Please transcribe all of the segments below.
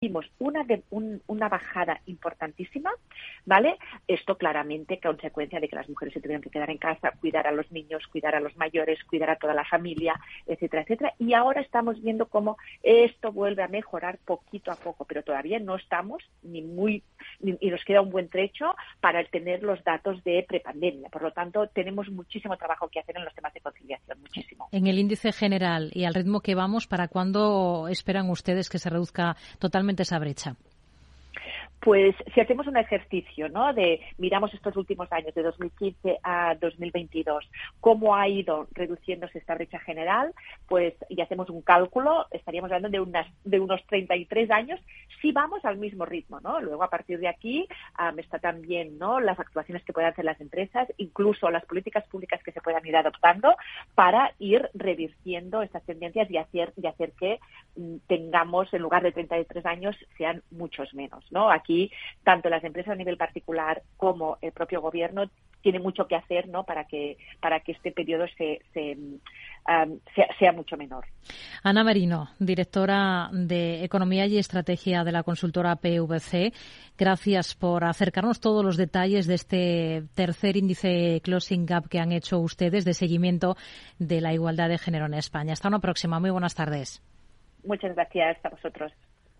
vimos una, de, una bajada importantísima, ¿vale? Esto claramente consecuencia de que las mujeres se tuvieron que quedar en casa, cuidar a los niños, cuidar a los mayores, cuidar a toda la familia, etcétera, etcétera. Y ahora estamos viendo cómo esto vuelve a mejorar poquito a poco, pero todavía no estamos ni muy, y nos queda un buen trecho para tener los datos de prepandemia. Por lo tanto, tenemos muchísimo trabajo que hacer en los temas de conciliación, muchísimo. En el índice general y al ritmo que vamos, ¿para cuándo esperan ustedes que se reduzca totalmente esa brecha? Pues si hacemos un ejercicio, ¿no? De miramos estos últimos años, de 2015 a 2022, cómo ha ido reduciéndose esta brecha general, pues y hacemos un cálculo, estaríamos hablando de unas de unos 33 años si vamos al mismo ritmo, ¿no? Luego a partir de aquí está también, ¿no? Las actuaciones que puedan hacer las empresas, incluso las políticas públicas que se puedan ir adoptando para ir revirtiendo estas tendencias y hacer y hacer que mm, tengamos en lugar de 33 años sean muchos menos, ¿no? Aquí tanto las empresas a nivel particular como el propio gobierno tiene mucho que hacer ¿no? para que para que este periodo se, sea, mucho menor. Ana Marino, directora de Economía y Estrategia de la consultora PVC, gracias por acercarnos todos los detalles de este tercer índice Closing Gap que han hecho ustedes de seguimiento de la igualdad de género en España. Hasta una próxima. Muy buenas tardes. Muchas gracias a vosotros.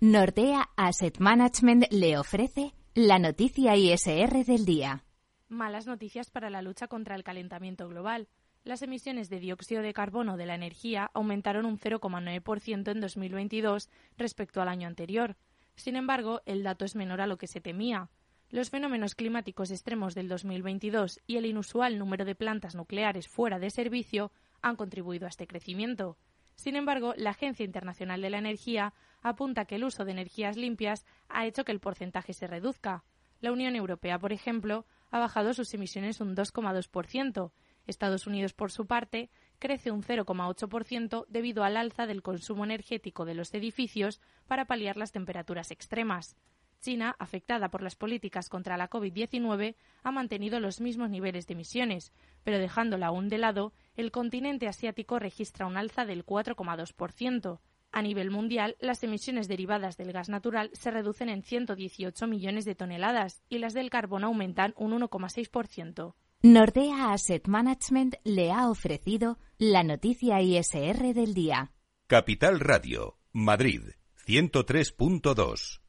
Nordea Asset Management le ofrece la noticia ISR del día. Malas noticias para la lucha contra el calentamiento global. Las emisiones de dióxido de carbono de la energía aumentaron un 0,9% en 2022 respecto al año anterior. Sin embargo, el dato es menor a lo que se temía. Los fenómenos climáticos extremos del 2022 y el inusual número de plantas nucleares fuera de servicio han contribuido a este crecimiento. Sin embargo, la Agencia Internacional de la Energía apunta que el uso de energías limpias ha hecho que el porcentaje se reduzca. La Unión Europea, por ejemplo, ha bajado sus emisiones un 2,2%. Estados Unidos, por su parte, crece un 0,8% debido al alza del consumo energético de los edificios para paliar las temperaturas extremas. China, afectada por las políticas contra la COVID-19, ha mantenido los mismos niveles de emisiones, pero dejándola aún de lado, el continente asiático registra un alza del 4,2%. A nivel mundial, las emisiones derivadas del gas natural se reducen en 118 millones de toneladas y las del carbón aumentan un 1,6%. Nordea Asset Management le ha ofrecido la noticia ISR del día. Capital Radio, Madrid, 103.2.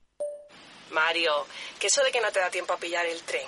Mario, que eso de que no te da tiempo a pillar el tren.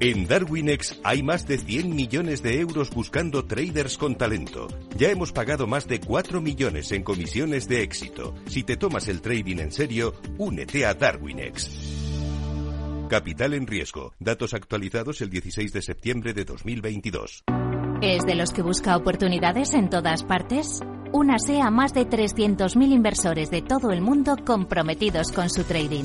En Darwinex hay más de 100 millones de euros buscando traders con talento. Ya hemos pagado más de 4 millones en comisiones de éxito. Si te tomas el trading en serio, únete a Darwinex. Capital en riesgo. Datos actualizados el 16 de septiembre de 2022. ¿Es de los que busca oportunidades en todas partes? Únase a más de 300.000 inversores de todo el mundo comprometidos con su trading.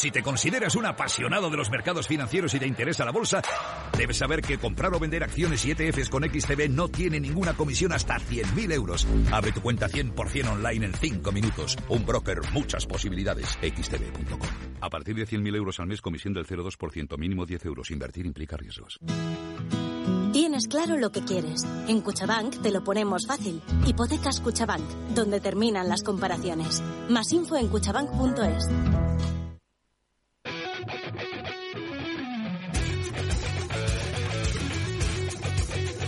Si te consideras un apasionado de los mercados financieros y te interesa la bolsa, debes saber que comprar o vender acciones y ETFs con XTB no tiene ninguna comisión hasta 100.000 euros. Abre tu cuenta 100% online en 5 minutos. Un broker, muchas posibilidades. XTB.com. A partir de 100.000 euros al mes, comisión del 0,2%, mínimo 10 euros. Invertir implica riesgos. Tienes claro lo que quieres. En Cuchabank te lo ponemos fácil. Hipotecas Cuchabank, donde terminan las comparaciones. Más info en cuchabank.es.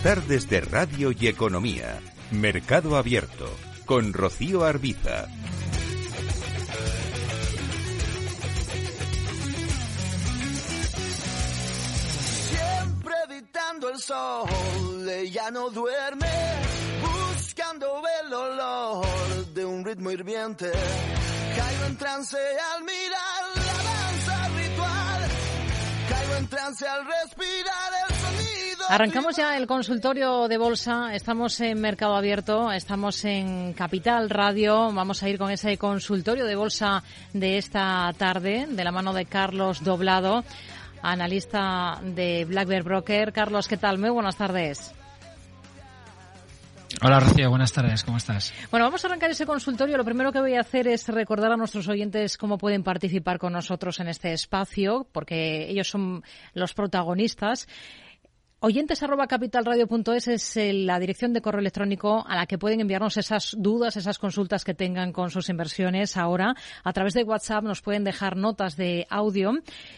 Tardes de Radio y Economía. Mercado Abierto. Con Rocío Arbiza. Siempre evitando el sol, ella no duerme, buscando el olor de un ritmo hirviente. Caigo en trance al mirar la danza ritual, caigo en trance al respirar el. Arrancamos ya el consultorio de bolsa. Estamos en Mercado Abierto, estamos en Capital Radio. Vamos a ir con ese consultorio de bolsa de esta tarde, de la mano de Carlos Doblado, analista de Black Bear Broker. Carlos, ¿qué tal? Muy buenas tardes. Hola Rocío, buenas tardes, ¿cómo estás? Bueno, vamos a arrancar ese consultorio. Lo primero que voy a hacer es recordar a nuestros oyentes cómo pueden participar con nosotros en este espacio, porque ellos son los protagonistas. Oyentes arroba capitalradio.es es eh, la dirección de correo electrónico a la que pueden enviarnos esas dudas, esas consultas que tengan con sus inversiones ahora. A través de WhatsApp nos pueden dejar notas de audio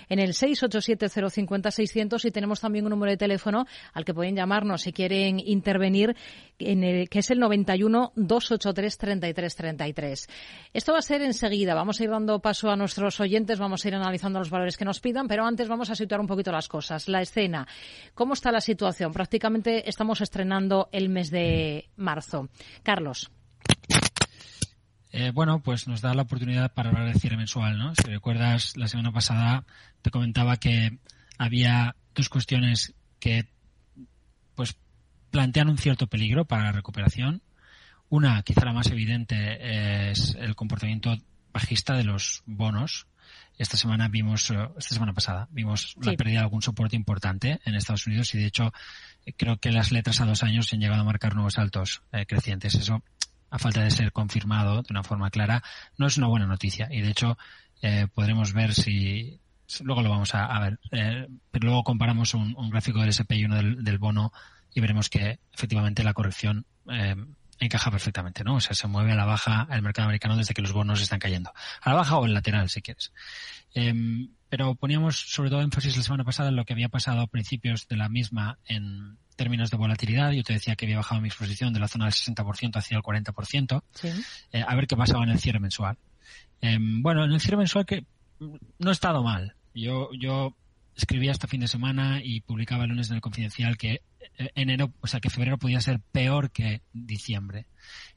en el 687-050-600 y tenemos también un número de teléfono al que pueden llamarnos si quieren intervenir, en el, que es el 91-283-3333. Esto va a ser enseguida. Vamos a ir dando paso a nuestros oyentes, vamos a ir analizando los valores que nos pidan, pero antes vamos a situar un poquito las cosas. La escena. ¿Cómo está la situación? Prácticamente estamos estrenando el mes de marzo. Carlos. Eh, bueno, pues nos da la oportunidad para hablar del cierre mensual, ¿no? Si recuerdas, la semana pasada te comentaba que había dos cuestiones que, pues, plantean un cierto peligro para la recuperación. Una, quizá la más evidente, es el comportamiento bajista de los bonos, esta semana vimos, eh, esta semana pasada, vimos la pérdida de algún soporte importante en Estados Unidos y de hecho creo que las letras a dos años han llegado a marcar nuevos saltos eh, crecientes. Eso, a falta de ser confirmado de una forma clara, no es una buena noticia. Y de hecho eh, podremos ver si, luego lo vamos a, ver, pero luego comparamos un, un, gráfico del SP y uno del, del, bono y veremos que efectivamente la corrección encaja perfectamente, ¿no? O sea, se mueve a la baja el mercado americano desde que los bonos están cayendo. A la baja o en lateral, si quieres. Eh, pero poníamos sobre todo énfasis la semana pasada en lo que había pasado a principios de la misma en términos de volatilidad. Yo te decía que había bajado mi exposición de la zona del 60% hacia el 40%. Sí. Eh, a ver qué pasaba en el cierre mensual. Eh, bueno, en el cierre mensual que no ha estado mal. Yo, yo escribía este fin de semana y publicaba el lunes en el Confidencial que eh, enero, o sea, que febrero podía ser peor que diciembre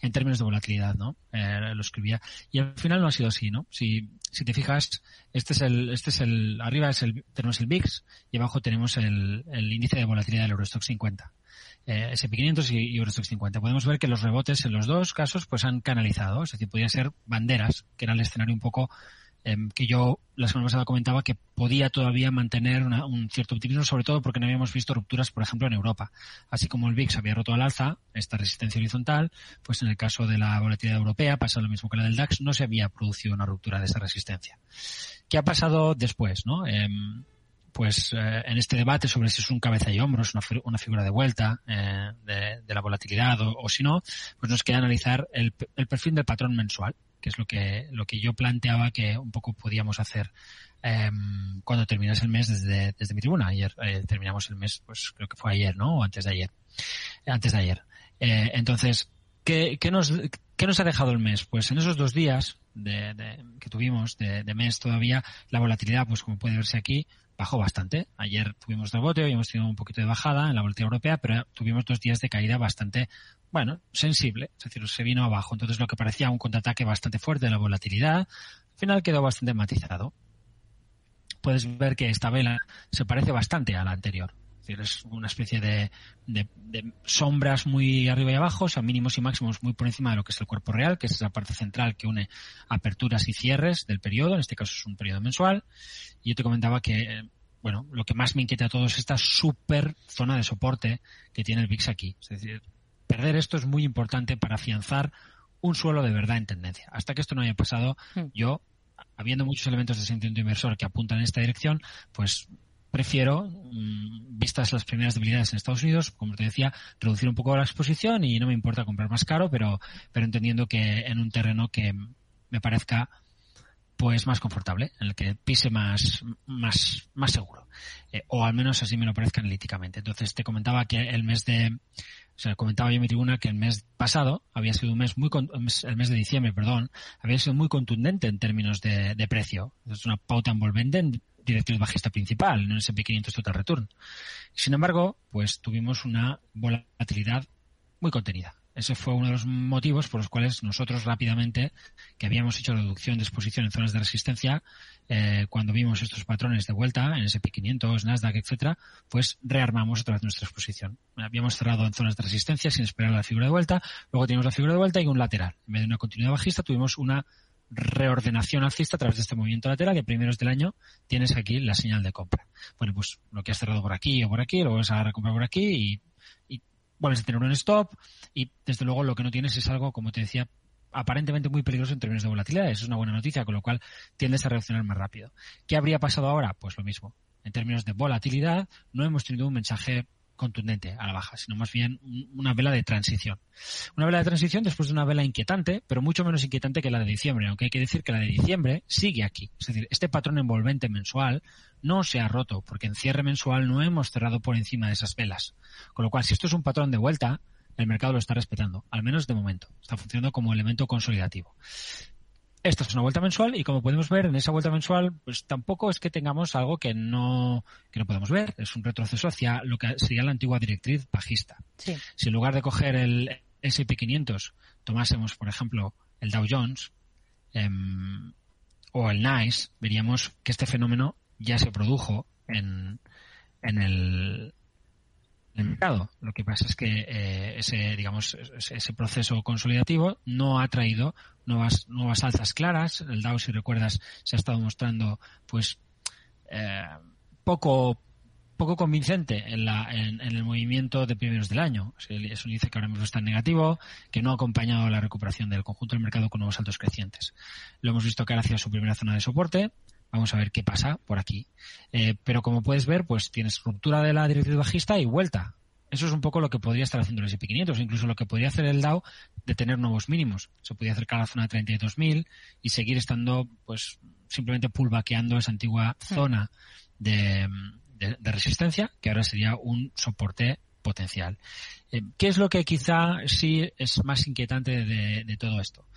en términos de volatilidad, ¿no? Eh, lo escribía. Y al final no ha sido así, ¿no? Si, si te fijas, este es el, este es el, arriba es el, tenemos el VIX y abajo tenemos el, el índice de volatilidad del Eurostock 50. Eh, SP500 y, y Eurostock 50. Podemos ver que los rebotes en los dos casos pues han canalizado, es decir, podían ser banderas, que era el escenario un poco Em, que yo la semana pasada comentaba que podía todavía mantener una, un cierto optimismo, sobre todo porque no habíamos visto rupturas, por ejemplo, en Europa. Así como el VIX había roto al alza, esta resistencia horizontal, pues en el caso de la volatilidad europea pasa lo mismo que la del DAX, no se había producido una ruptura de esa resistencia. ¿Qué ha pasado después? ¿no? Eh, pues eh, en este debate sobre si es un cabeza y hombros, una, figura de vuelta eh, de, de, la volatilidad o, si no, pues nos queda analizar el, el perfil del patrón mensual que es lo que, lo que yo planteaba que un poco podíamos hacer eh, cuando terminas el mes desde, desde mi tribuna. Ayer eh, terminamos el mes, pues creo que fue ayer, ¿no? O antes de ayer. Antes de ayer. Entonces, ¿qué, qué, nos, ¿qué nos ha dejado el mes? Pues en esos dos días que tuvimos de, mes todavía, la volatilidad, pues como puede verse aquí, bajó bastante. Ayer tuvimos rebote, hoy hemos tenido un poquito de bajada en la volatilidad europea, pero tuvimos dos días de caída bastante, bueno, sensible, es decir, se vino abajo. Entonces lo que parecía un contraataque bastante fuerte de la volatilidad, al final quedó bastante matizado. Puedes ver que esta vela se parece bastante a la anterior es una especie de, sombras muy arriba y abajo, o sea, mínimos y máximos muy por encima de lo que es el cuerpo real, que es la parte central que une aperturas y cierres del periodo, en este caso es un periodo mensual. Y yo te comentaba que, bueno, lo que más me inquieta a todos es esta super zona de soporte que tiene el VIX aquí. Es decir, perder esto es muy importante para afianzar un suelo de verdad en tendencia. Hasta que esto no haya pasado, hmm. yo habiendo muchos elementos de sentimiento inversor que apuntan en esta dirección, pues prefiero, mm, vistas las primeras debilidades en Estados Unidos, como te decía, reducir un poco la exposición y no me importa comprar más caro, pero, pero entendiendo que en un terreno que me parezca pues más confortable, en el que pise más, más, más seguro. Eh, o al menos así me lo parezca analíticamente. Entonces te comentaba que el mes de, o sea, comentaba yo en mi tribuna que el mes pasado había sido un mes muy, el mes de diciembre, perdón, había sido muy contundente en términos de, de precio. Es una pauta envolvente en directriz bajista principal, en el S&P 500 Total Return. Sin embargo, pues tuvimos una volatilidad muy contenida. Ese fue uno de los motivos por los cuales nosotros rápidamente, que habíamos hecho reducción de exposición en zonas de resistencia, eh, cuando vimos estos patrones de vuelta en S&P 500, Nasdaq, etcétera, pues rearmamos otra vez nuestra exposición. Habíamos cerrado en zonas de resistencia sin esperar la figura de vuelta, luego teníamos la figura de vuelta y un lateral. En vez de una continuidad bajista, tuvimos una reordenación alcista a través de este movimiento lateral que primeros del año tienes aquí la señal de compra. Bueno, pues lo que has cerrado por aquí o por aquí, lo vas a recomprar por aquí y, y vuelves a tener un stop y desde luego lo que no tienes es algo, como te decía, aparentemente muy peligroso en términos de volatilidad. Eso es una buena noticia, con lo cual tiendes a reaccionar más rápido. ¿Qué habría pasado ahora? Pues lo mismo. En términos de volatilidad, no hemos tenido un mensaje contundente a la baja, sino más bien una vela de transición. Una vela de transición después de una vela inquietante, pero mucho menos inquietante que la de diciembre, aunque hay que decir que la de diciembre sigue aquí. Es decir, este patrón envolvente mensual no se ha roto, porque en cierre mensual no hemos cerrado por encima de esas velas. Con lo cual, si esto es un patrón de vuelta, el mercado lo está respetando, al menos de momento. Está funcionando como elemento consolidativo. Esta es una vuelta mensual y como podemos ver en esa vuelta mensual, pues tampoco es que tengamos algo que no, que no podemos ver. Es un retroceso hacia lo que sería la antigua directriz bajista. Si en lugar de coger el S&P 500 tomásemos, por ejemplo, el Dow Jones em, o el NICE, veríamos que este fenómeno ya se produjo en, en el, el mercado. Lo que pasa es que eh, ese, digamos, ese proceso consolidativo no ha traído nuevas, nuevas alzas claras. El Dow, si recuerdas, se ha estado mostrando, pues, eh, poco poco convincente en, la, en, el movimiento de primeros del año. Es un índice que ahora mismo está en negativo, que no ha acompañado la recuperación del conjunto del mercado con nuevos altos crecientes. Lo hemos visto caer hacia su primera zona de soporte, Vamos a ver qué pasa por aquí. Eh, pero como puedes ver, pues tienes ruptura de la directriz bajista y vuelta. Eso es un poco lo que podría estar haciendo el SP500, incluso lo que podría hacer el DAO de tener nuevos mínimos. Se podría acercar a la zona de 32.000 y seguir estando, pues, simplemente pulvaqueando esa antigua zona de, resistencia, que ahora sería un soporte potencial. Eh, ¿Qué es lo que quizá sí es más inquietante de todo esto?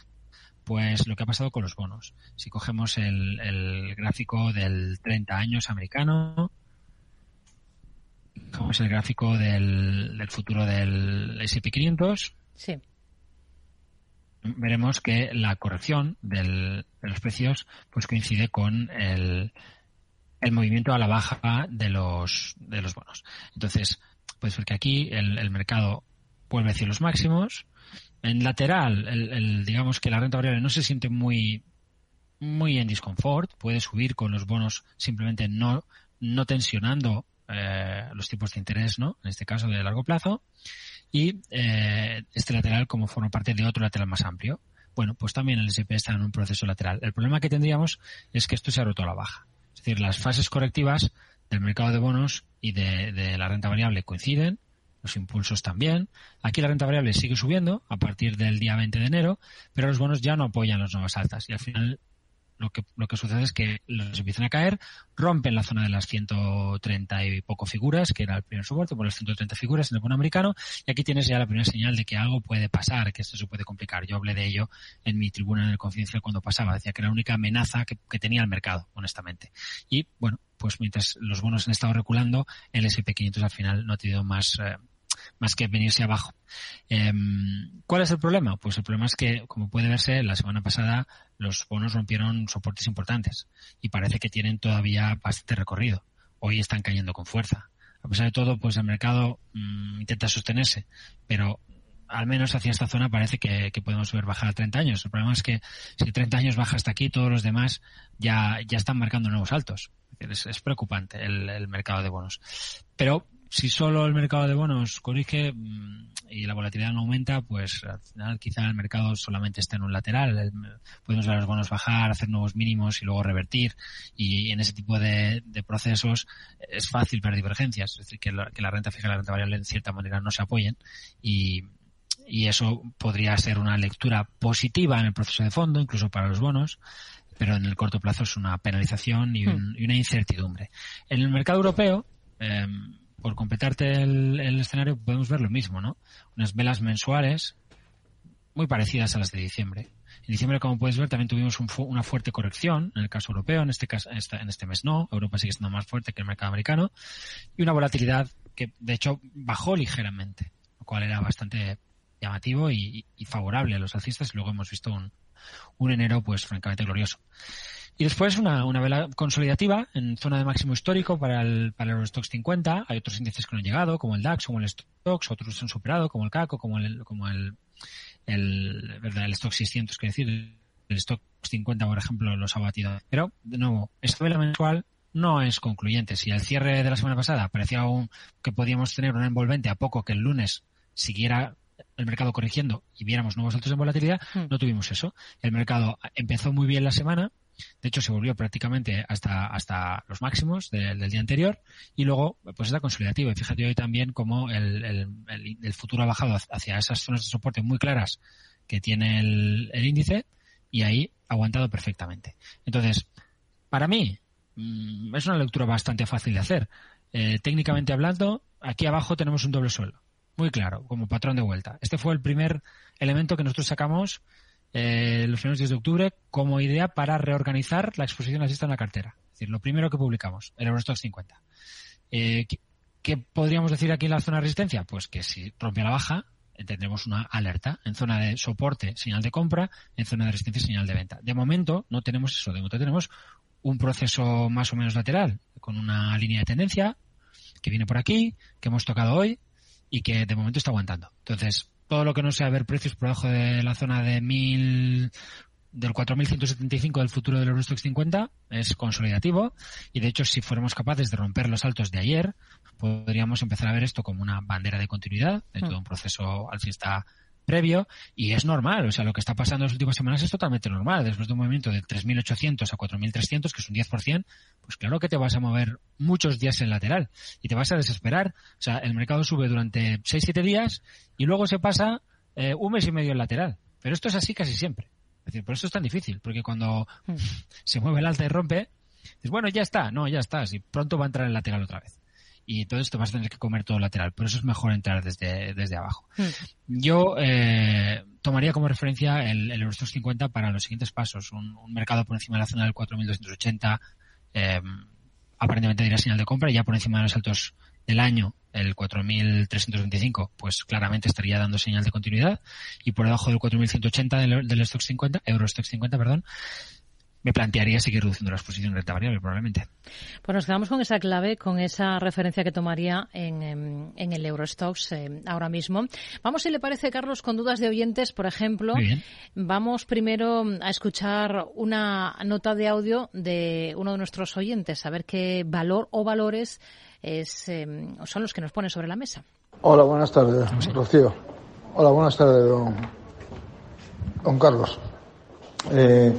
Pues lo que ha pasado con los bonos. Si cogemos el, gráfico del 30 años americano, cogemos el gráfico del, futuro del S&P 500, sí. veremos que la corrección de los precios pues coincide con el, el movimiento a la baja de los, de los bonos. Entonces, puedes ver que aquí el, el mercado vuelve hacia los máximos, en lateral, el, digamos que la renta variable no se siente muy, muy en disconfort, puede subir con los bonos simplemente no, no tensionando eh, los tipos de interés, ¿no? En este caso de largo plazo. Y eh, este lateral como forma parte de otro lateral más amplio. Bueno, pues también el SP está en un proceso lateral. El problema que tendríamos es que esto se ha roto a la baja. Es decir, las fases correctivas del mercado de bonos y de, de la renta variable coinciden, los impulsos también. Aquí la renta variable sigue subiendo a partir del día 20 de enero, pero los bonos ya no apoyan las nuevas altas y al final lo que, lo que sucede es que los empiezan a caer, rompen la zona de las 130 y poco figuras, que era el primer soporte, por las 130 figuras en el bono americano, y aquí tienes ya la primera señal de que algo puede pasar, que esto se puede complicar. Yo hablé de ello en mi tribuna en el confidencial cuando pasaba, decía que era la única amenaza que, que tenía el mercado, honestamente. Y bueno, pues mientras los bonos han estado reculando, el S&P 500 al final no ha tenido más, eh, más que venirse abajo. Eh, ¿Cuál es el problema? Pues el problema es que, como puede verse, la semana pasada los bonos rompieron soportes importantes y parece que tienen todavía bastante recorrido. Hoy están cayendo con fuerza. A pesar de todo, pues el mercado mmm, intenta sostenerse, pero al menos hacia esta zona parece que, podemos ver bajar a 30 años. El problema es que si 30 años baja hasta aquí, todos los demás ya, ya están marcando nuevos altos. Es, preocupante el, mercado de bonos. Pero si solo el mercado de bonos corrige y la volatilidad no aumenta, pues al final quizá el mercado solamente está en un lateral. Podemos ver los bonos bajar, hacer nuevos mínimos y luego revertir. Y en ese tipo de, de procesos es fácil ver divergencias. Es decir, que la, que la renta fija y la renta variable en cierta manera no se apoyen. Y, y eso podría ser una lectura positiva en el proceso de fondo, incluso para los bonos, pero en el corto plazo es una penalización y, un, y una incertidumbre. En el mercado europeo, eh, por completarte el, escenario, podemos ver lo mismo, ¿no? Unas velas mensuales muy parecidas a las de diciembre. En diciembre, como puedes ver, también tuvimos un, una fuerte corrección, en el caso europeo, en este caso, en este mes no, Europa sigue siendo más fuerte que el mercado americano, y una volatilidad que, de hecho, bajó ligeramente, lo cual era bastante llamativo y, y, favorable a los alcistas. Luego hemos visto un enero, pues, francamente glorioso. Y después una, una vela consolidativa en zona de máximo histórico para el, para el Eurostox 50. Hay otros índices que no han llegado, como el DAX, como el Stox, otros se han superado, como el CACO, como el, como el, el, ¿verdad? el Stock 600, que decir, el Stock 50, por ejemplo, los ha batido. Pero, de nuevo, esta vela mensual no es concluyente. Si al cierre de la semana pasada parecía un, que podíamos tener una envolvente a poco que el lunes siguiera el mercado corrigiendo y viéramos nuevos altos en volatilidad, mm. no tuvimos eso. El mercado empezó muy bien la semana, de hecho se volvió prácticamente hasta, hasta los máximos de, del día anterior y luego pues está consolidativa. Y fíjate hoy también como el, el, el, futuro ha bajado hacia esas zonas de soporte muy claras que tiene el, índice y ahí ha aguantado perfectamente. Entonces, para mí, mmm, es una lectura bastante fácil de hacer. Eh, técnicamente hablando, aquí abajo tenemos un doble suelo muy claro, como patrón de vuelta. Este fue el primer elemento que nosotros sacamos eh, los primeros días de octubre como idea para reorganizar la exposición asista en la cartera. Es decir, lo primero que publicamos, el Eurostock 50. Eh, ¿qué, ¿qué, podríamos decir aquí en la zona de resistencia? Pues que si rompe la baja, tendremos una alerta en zona de soporte, señal de compra, en zona de resistencia, señal de venta. De momento no tenemos eso, de momento tenemos un proceso más o menos lateral, con una línea de tendencia que viene por aquí, que hemos tocado hoy, y que de momento está aguantando. Entonces, todo lo que no sea ver precios por debajo de la zona de 1000 del 4175 del futuro del Eurostox 50 es consolidativo. Y de hecho si fuéramos capaces de romper los altos de ayer podríamos empezar a ver esto como una bandera de continuidad de todo un proceso alcista previo y es normal, o sea, lo que está pasando en las últimas semanas es totalmente normal. Después de un movimiento de 3.800 a 4.300, que es un 10%, pues claro que te vas a mover muchos días en lateral y te vas a desesperar. O sea, el mercado sube durante 6-7 días y luego se pasa eh, un mes y medio en lateral. Pero esto es así casi siempre. Es decir, por eso es tan difícil, porque cuando se mueve el alta y rompe, dices, bueno, ya está, no, ya está, y pronto va a entrar en lateral otra vez y entonces te vas a tener que comer todo lateral. Por eso es mejor entrar desde, desde abajo. Mm. Yo eh, tomaría como referencia el, el Eurostox 50 para los siguientes pasos. Un, un, mercado por encima de la zona del 4.280 eh, aparentemente diría señal de compra y ya por encima de los altos del año el 4.325 pues claramente estaría dando señal de continuidad y por debajo del 4.180 del, del Stock 50 Eurostox 50 perdón me plantearía seguir reduciendo la exposición renta variable, probablemente. Pues nos quedamos con esa clave, con esa referencia que tomaría en, en, en el Eurostox eh, ahora mismo. Vamos, si le parece, Carlos, con dudas de oyentes, por ejemplo. Vamos primero a escuchar una nota de audio de uno de nuestros oyentes, a ver qué valor o valores es, eh, son los que nos pone sobre la mesa. Hola, buenas tardes, Rocío. Hola, buenas tardes, don, don Carlos. Eh,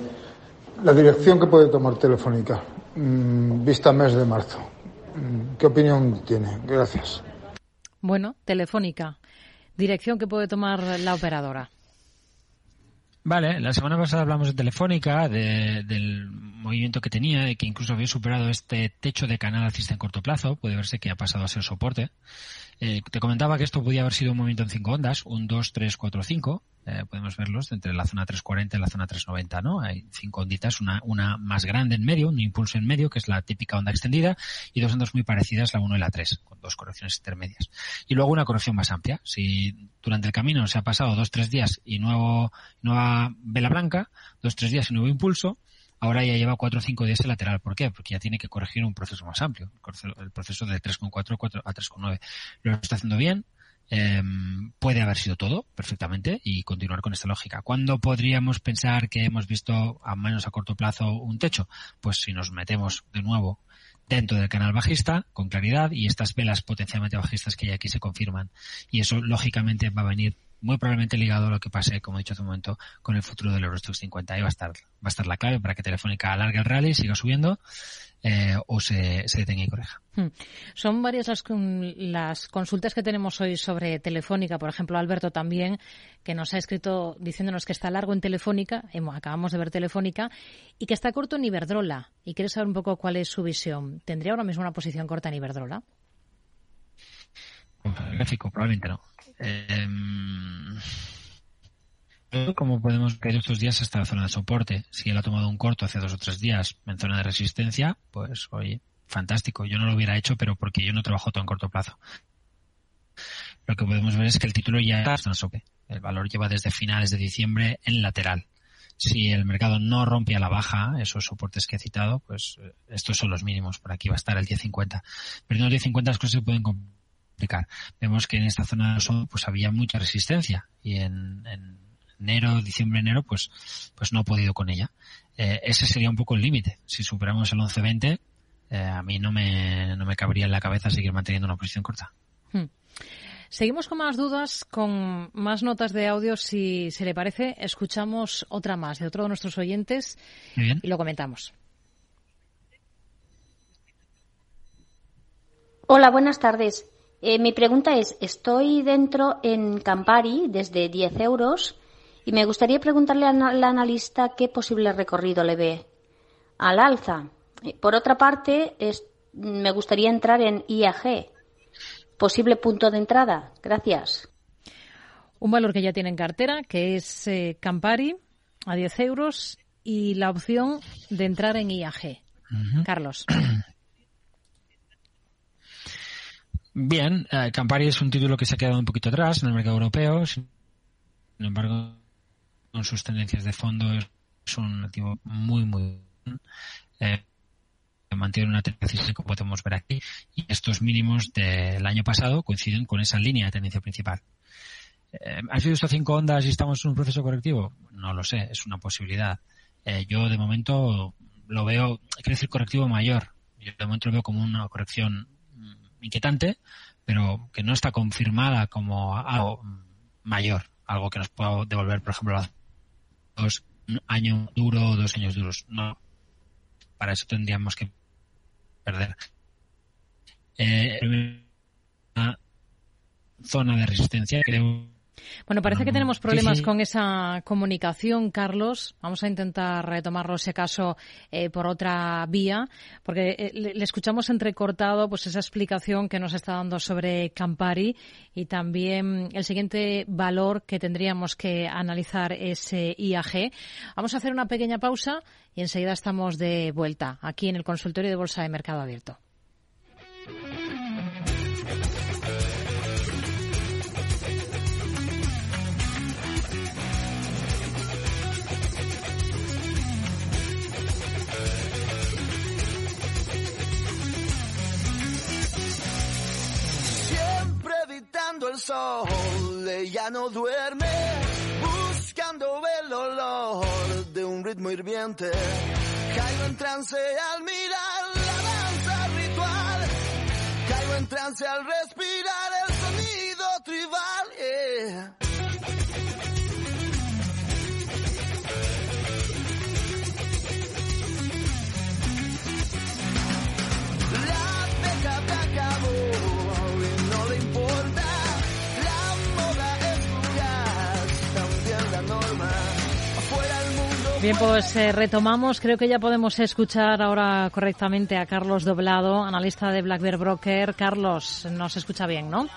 la dirección que puede tomar Telefónica, mmm, vista mes de marzo. ¿Qué opinión tiene? Gracias. Bueno, Telefónica. Dirección que puede tomar la operadora. Vale, la semana pasada hablamos de Telefónica, del movimiento que tenía, y que incluso había superado este techo de canal alcista en corto plazo. Puede verse que ha pasado a ser soporte. Eh, te comentaba que esto podía haber sido un movimiento en cinco ondas, un 2, 3, 4, 5. podemos verlos entre la zona 340 y la zona 390, ¿no? Hay cinco onditas, una, una más grande en medio, un impulso en medio, que es la típica onda extendida, y dos ondas muy parecidas, la 1 y la 3, con dos correcciones intermedias. Y luego una corrección más amplia. Si durante el camino se ha pasado dos, tres días y nuevo, nueva vela blanca, dos, tres días y nuevo impulso, ahora ya lleva 4 o 5 días el lateral. ¿Por qué? Porque ya tiene que corregir un proceso más amplio, el proceso de 3,4 a 3,9. Lo está haciendo bien, em, puede haber sido todo perfectamente y continuar con esta lógica. ¿Cuándo podríamos pensar que hemos visto, a menos a corto plazo, un techo? Pues si nos metemos de nuevo dentro del canal bajista con claridad y estas velas potencialmente bajistas que ya aquí se confirman. Y eso lógicamente va a venir muy probablemente ligado a lo que pase, como he dicho hace un momento, con el futuro del Eurostox 50. Ahí va a estar, va a estar la clave para que Telefónica alargue el rally, siga subiendo eh, o se, se, detenga y corrija. Hmm. Son varias las, las, consultas que tenemos hoy sobre Telefónica. Por ejemplo, Alberto también, que nos ha escrito diciéndonos que está largo en Telefónica, acabamos de ver Telefónica, y que está corto en Iberdrola. Y quiere saber un poco cuál es su visión. ¿Tendría ahora mismo una posición corta en Iberdrola? gráfico, probablemente no. Eh, como podemos ver estos días hasta la zona de soporte. Si él ha tomado un corto hace dos o tres días en zona de resistencia, pues oye, fantástico. Yo no lo hubiera hecho, pero porque yo no trabajo en corto plazo. Lo que podemos ver es que el título ya está en sope. El valor lleva desde finales de diciembre en lateral. Si el mercado no rompe a la baja esos soportes que he citado, pues eh, estos son los mínimos. Por aquí va a estar el 10.50. Pero en el 10.50 las cosas se pueden Vemos que en esta zona pues había mucha resistencia y en enero, diciembre, enero, pues, pues no he podido con ella. Eh, ese sería un poco el límite. Si superamos el 11-20, eh, a mí no me, no me cabría en la cabeza seguir manteniendo una posición corta. Hmm. Seguimos con más dudas, con más notas de audio. Si se le parece, escuchamos otra más de otro de nuestros oyentes y lo comentamos. Hola, buenas tardes. Eh, mi pregunta es, estoy dentro en Campari desde 10 euros y me gustaría preguntarle al analista qué posible recorrido le ve al alza. Por otra parte, me gustaría entrar en IAG. Posible punto de entrada. Gracias. Un valor que ya tiene en cartera, que es eh, Campari, a 10 euros, y la opción de entrar en IAG. Carlos. Bien, eh, Campari es un título que se ha quedado un poquito atrás en el mercado europeo. Sin embargo, con sus tendencias de fondo es un activo muy, muy eh, mantiene una tendencia como podemos ver aquí y estos mínimos del año pasado coinciden con esa línea de tendencia principal. Eh, ¿Han sido estos cinco ondas y estamos en un proceso correctivo? No lo sé, es una posibilidad. Eh, yo de momento lo veo, quiero decir correctivo mayor. Yo de momento lo veo como una corrección inquietante, pero que no está confirmada como algo mayor, algo que nos pueda devolver, por ejemplo, dos años duro o dos años duros. No. Para eso tendríamos que perder. Eh, una zona de resistencia, creo bueno, parece que tenemos problemas con esa comunicación, Carlos. Vamos a intentar retomarlo, ese caso, eh, por otra vía, porque eh, le, escuchamos entrecortado pues esa explicación que nos está dando sobre Campari y también el siguiente valor que tendríamos que analizar es IAG. Vamos a hacer una pequeña pausa y enseguida estamos de vuelta aquí en el consultorio de Bolsa de Mercado Abierto. El sol, ella no duerme, buscando el olor de un ritmo hirviente. Caigo en trance al mirar la danza ritual, caigo en trance al respirar el Bien, pues eh, retomamos. Creo que ya podemos escuchar ahora correctamente a Carlos Doblado, analista de Black Bear Broker. Carlos, nos escucha bien, ¿no?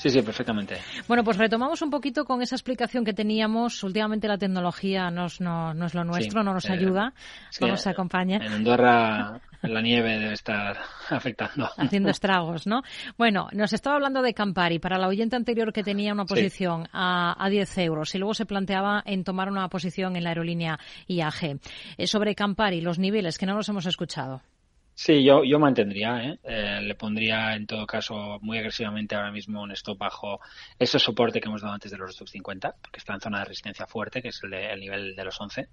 Sí, sí, perfectamente. Bueno, pues retomamos un poquito con esa explicación que teníamos. Últimamente la tecnología no, es lo nuestro, no nos eh, ayuda, no nos acompaña. En Andorra la nieve debe estar afectando. Haciendo estragos, ¿no? Bueno, nos estaba hablando de Campari. Para la oyente anterior que tenía una posición a, a 10 euros y luego se planteaba en tomar una posición en la aerolínea IAG. Eh, sobre Campari, los niveles que no los hemos escuchado. Sí, yo, yo mantendría, ¿eh? ¿eh? le pondría en todo caso muy agresivamente ahora mismo un stop bajo ese soporte que hemos dado antes de los 250, porque está en zona de resistencia fuerte, que es el, el nivel de los 11.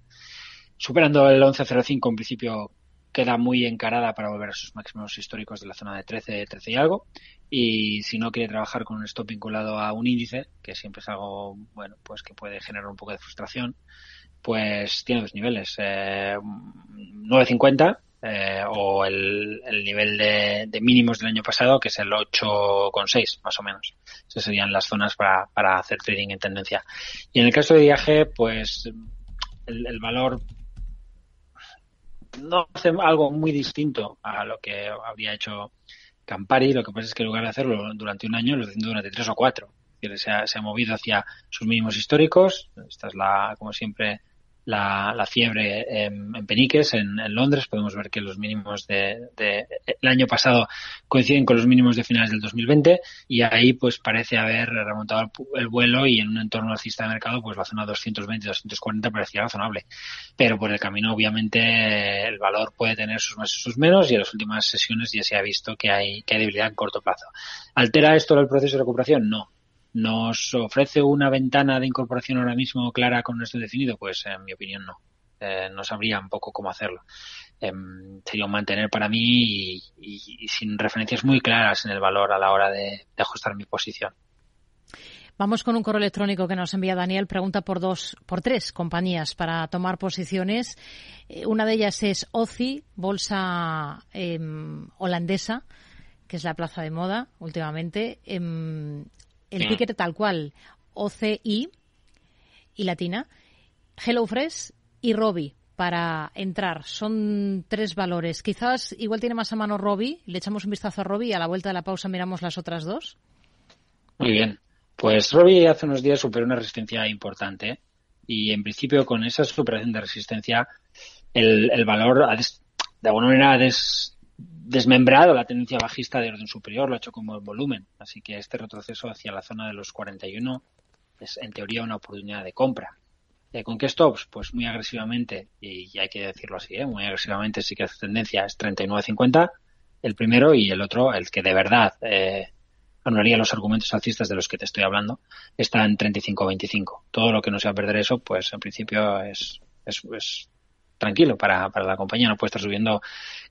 Superando el 11.05 en principio queda muy encarada para volver a sus máximos históricos de la zona de 13, 13 y algo. Y si no quiere trabajar con un stop vinculado a un índice, que siempre es algo, bueno, pues que puede generar un poco de frustración, pues tiene dos niveles. Eh, 9.50 eh, o el, nivel de, mínimos del año pasado, que es el 8,6 más o menos. Esas serían las zonas para, para hacer trading en tendencia. Y en el caso de viaje, pues el, valor no hace algo muy distinto a lo que habría hecho Campari. Lo que pasa es que en lugar de hacerlo durante un año, lo está haciendo durante tres o cuatro. Se ha, se ha movido hacia sus mínimos históricos. Esta es la, como siempre, la, fiebre en, Peniques, en, Londres. Podemos ver que los mínimos de, el año pasado coinciden con los mínimos de finales del 2020 y ahí pues parece haber remontado el, vuelo y en un entorno alcista de mercado pues la zona 220-240 parecía razonable. Pero por el camino obviamente el valor puede tener sus más y sus menos y en las últimas sesiones ya se ha visto que hay, que hay debilidad en corto plazo. ¿Altera esto el proceso de recuperación? No ¿Nos ofrece una ventana de incorporación ahora mismo clara con esto definido? Pues en mi opinión no. Eh, no sabría un poco cómo hacerlo. Em, sería un mantener para mí y, sin referencias muy claras en el valor a la hora de, ajustar mi posición. Vamos con un correo electrónico que nos envía Daniel. Pregunta por dos, por tres compañías para tomar posiciones. Eh, una de ellas es OCI, bolsa em, holandesa, que es la plaza de moda últimamente. Em, el mm. ticket tal cual, OCI y latina, HelloFresh y Robi para entrar. Son tres valores. Quizás igual tiene más a mano Robi. Le echamos un vistazo a Robi y a la vuelta de la pausa miramos las otras dos. Muy bien. Pues Robi hace unos días superó una resistencia importante y en principio con esa superación de resistencia el, el valor de alguna manera ha des, desmembrado la tendencia bajista de orden superior, lo ha hecho como volumen. Así que este retroceso hacia la zona de los 41 es en teoría una oportunidad de compra. Eh, ¿Con qué stops? Pues muy agresivamente, y, hay que decirlo así, ¿eh? muy agresivamente sí que hace tendencia es 39.50 el primero y el otro, el que de verdad eh, anularía los argumentos alcistas de los que te estoy hablando, está en 35.25. Todo lo que no sea perder eso, pues en principio es, es, es tranquilo para, para la compañía, no puede estar subiendo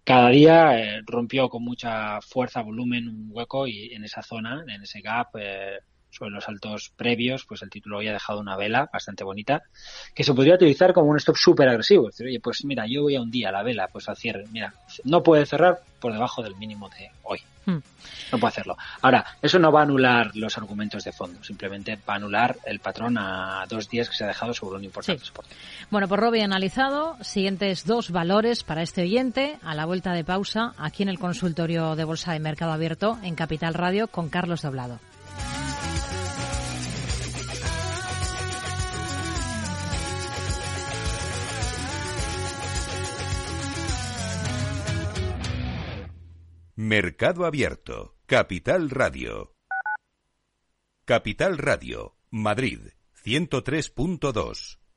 cada día. Eh, rompió con mucha fuerza, volumen, un hueco y en esa zona, en ese gap, eh, sobre los altos previos, pues el título había dejado una vela bastante bonita que se podría utilizar como un stop súper agresivo. decir, oye, pues mira, yo voy a un día la vela, pues al cierre. Mira, no puede cerrar por debajo del mínimo de hoy. Hmm. No puede hacerlo. Ahora, eso no va a anular los argumentos de fondo, simplemente va a anular el patrón a dos días que se ha dejado sobre un importante soporte. Bueno, por Robbie analizado, siguientes dos valores para este oyente a la vuelta de pausa aquí en el consultorio de Bolsa de Mercado Abierto en Capital Radio con Carlos Doblado. Mercado Abierto, Capital Radio. Capital Radio, Madrid, 103.2.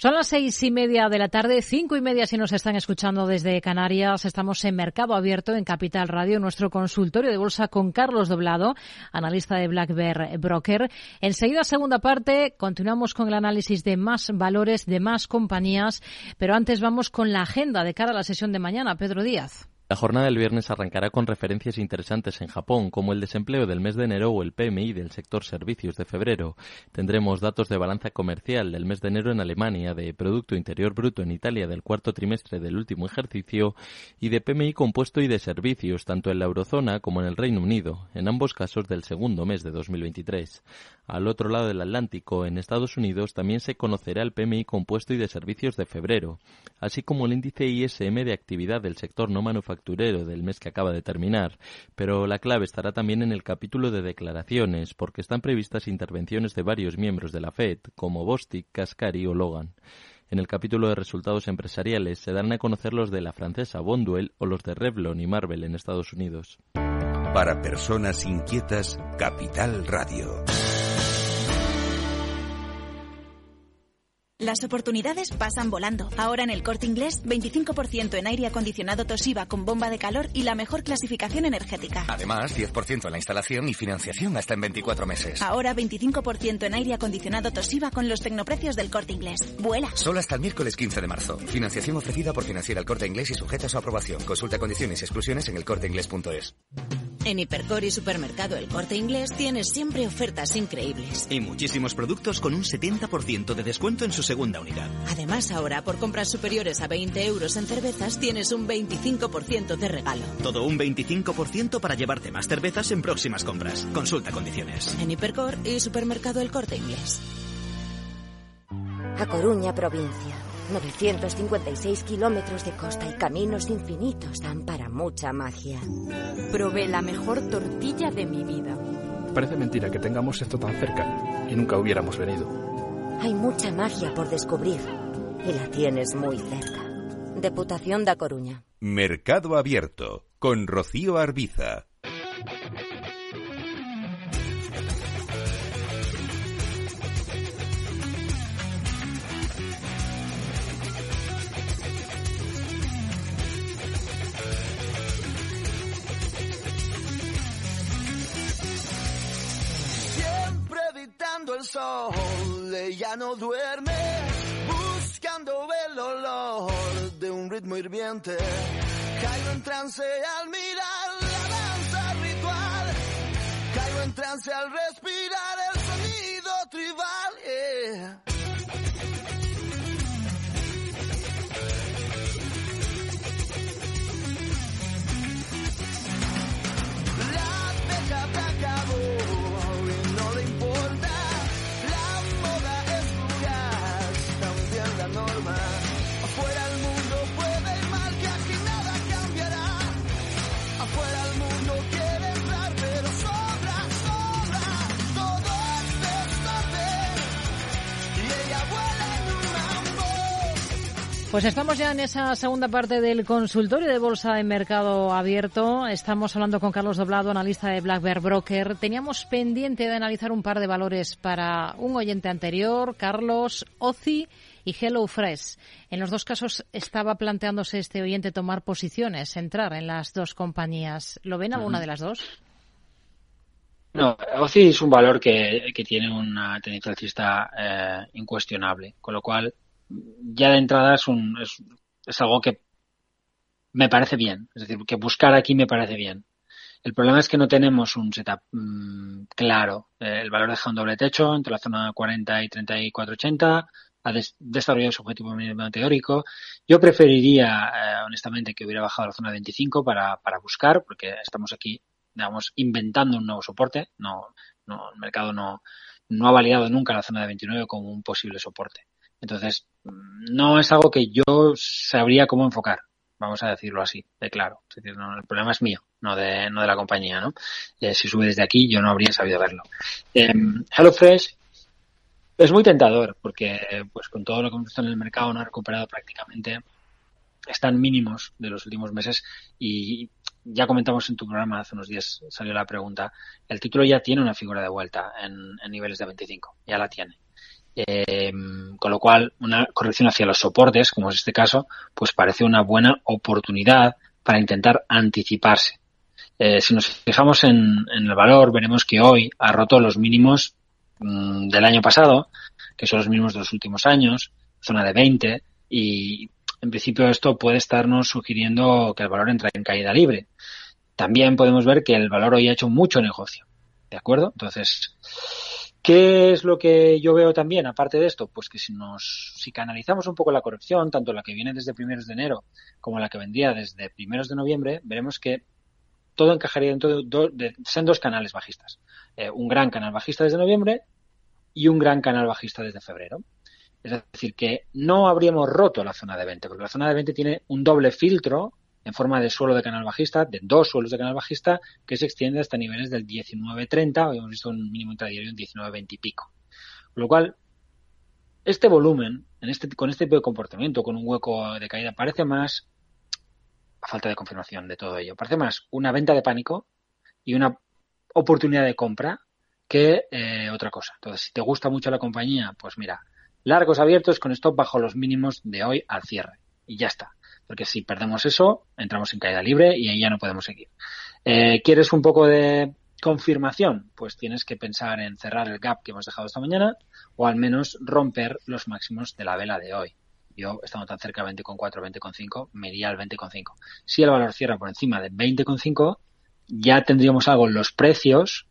Son las seis y media de la tarde, cinco y media si nos están escuchando desde Canarias. Estamos en Mercado Abierto en Capital Radio, nuestro consultorio de bolsa con Carlos Doblado, analista de Black Bear Broker. Enseguida, segunda parte, continuamos con el análisis de más valores, de más compañías, pero antes vamos con la agenda de cara a la sesión de mañana. Pedro Díaz. La jornada del viernes arrancará con referencias interesantes en Japón, como el desempleo del mes de enero o el PMI del sector servicios de febrero. Tendremos datos de balanza comercial del mes de enero en Alemania, de Producto Interior Bruto en Italia del cuarto trimestre del último ejercicio y de PMI compuesto y de servicios, tanto en la eurozona como en el Reino Unido, en ambos casos del segundo mes de 2023. Al otro lado del Atlántico, en Estados Unidos, también se conocerá el PMI compuesto y de servicios de febrero, así como el índice ISM de actividad del sector no manufacturero del mes que acaba de terminar. Pero la clave estará también en el capítulo de declaraciones, porque están previstas intervenciones de varios miembros de la FED, como Bostic, Cascari o Logan. En el capítulo de resultados empresariales se darán a conocer los de la francesa Bonduel o los de Revlon y Marvel en Estados Unidos. Para personas inquietas, Capital Radio. Las oportunidades pasan volando. Ahora en el corte inglés, 25% en aire acondicionado Toshiba con bomba de calor y la mejor clasificación energética. Además, 10% en la instalación y financiación hasta en 24 meses. Ahora 25% en aire acondicionado Toshiba con los tecnoprecios del corte inglés. ¡Vuela! Solo hasta el miércoles 15 de marzo. Financiación ofrecida por Financiera el corte inglés y sujeta a su aprobación. Consulta condiciones y exclusiones en elcorteinglés.es. En Hipercor y Supermercado El Corte Inglés tienes siempre ofertas increíbles. Y muchísimos productos con un 70% de descuento en sus segunda unidad. Además, ahora por compras superiores a 20 euros en cervezas tienes un 25% de regalo. Todo un 25% para llevarte más cervezas en próximas compras. Consulta condiciones. En Hipercor y Supermercado El Corte Inglés. A Coruña, provincia. 956 kilómetros de costa y caminos infinitos dan para mucha magia. Probé la mejor tortilla de mi vida. Parece mentira que tengamos esto tan cerca y nunca hubiéramos venido. Hay mucha magia por descubrir y la tienes muy cerca. Deputación da Coruña. Mercado Abierto con Rocío Arbiza. Evitando el sol, ella no duerme, buscando el olor de un ritmo hirviente. Caigo en trance al mirar la danza ritual, caigo en trance al respirar el sonido tribal. yeah. Pues estamos ya en esa segunda parte del consultorio de bolsa en mercado abierto. Estamos hablando con Carlos Doblado, analista de Black Bear Broker. Teníamos pendiente de analizar un par de valores para un oyente anterior, Carlos Ozi y Hello Fresh. En los dos casos estaba planteándose este oyente tomar posiciones, entrar en las dos compañías. ¿Lo ven alguna de las dos? No, OCI es un valor que, que tiene una tendencia alcista eh, incuestionable, con lo cual ya de entrada es, un, es, es algo que me parece bien, es decir, que buscar aquí me parece bien. El problema es que no tenemos un setup mm, claro. Eh, el valor deja un doble techo entre la zona 40 y 34,80, ha des- desarrollado su objetivo mínimo teórico. Yo preferiría, eh, honestamente, que hubiera bajado a la zona 25 para, para buscar, porque estamos aquí, digamos, inventando un nuevo soporte. No, no, el mercado no, no ha validado nunca la zona de 29 como un posible soporte. Entonces, no es algo que yo sabría cómo enfocar. vamos a decirlo así, de claro. Es decir, no, el problema es mío, no de, no de la compañía, ¿no? Eh, si sube desde aquí, yo no habría sabido verlo. Eh, HelloFresh es muy tentador porque, pues con todo lo que hemos visto en el mercado, no ha recuperado prácticamente están mínimos de los últimos meses y ya comentamos en tu programa hace unos días salió la pregunta el título ya tiene una figura de vuelta en, niveles de 25 ya la tiene eh, con lo cual una corrección hacia los soportes como es este caso pues parece una buena oportunidad para intentar anticiparse eh, si nos fijamos en, el valor veremos que hoy ha roto los mínimos mm, del año pasado que son los mínimos de los últimos años zona de 20 y en principio esto puede estarnos sugiriendo que el valor entra en caída libre. También podemos ver que el valor hoy ha hecho mucho negocio. ¿De acuerdo? Entonces, ¿qué es lo que yo veo también, aparte de esto? Pues que si nos, si canalizamos un poco la corrección, tanto la que viene desde primeros de enero como la que vendría desde primeros de noviembre, veremos que todo encajaría dentro de, de, dos canales bajistas. Eh, un gran canal bajista desde noviembre y un gran canal bajista desde febrero. Es decir, que no habríamos roto la zona de 20, porque la zona de 20 tiene un doble filtro en forma de suelo de canal bajista, de dos suelos de canal bajista, que se extiende hasta niveles del 19.30, hoy hemos visto un mínimo intradiario en 19.20 y pico. Con lo cual, este volumen, en este, con este tipo de comportamiento, con un hueco de caída, parece más, a falta de confirmación de todo ello, parece más una venta de pánico y una oportunidad de compra que eh, otra cosa. Entonces, si te gusta mucho la compañía, pues mira, largos abiertos con stop bajo los mínimos de hoy al cierre. Y ya está. Porque si perdemos eso, entramos en caída libre y ahí ya no podemos seguir. Eh, ¿Quieres un poco de confirmación? Pues tienes que pensar en cerrar el gap que hemos dejado esta mañana o al menos romper los máximos de la vela de hoy. Yo, estando tan cerca de 20,4, 20,5, me iría al 20,5. Si el valor cierra por encima de 20,5, ya tendríamos algo en los precios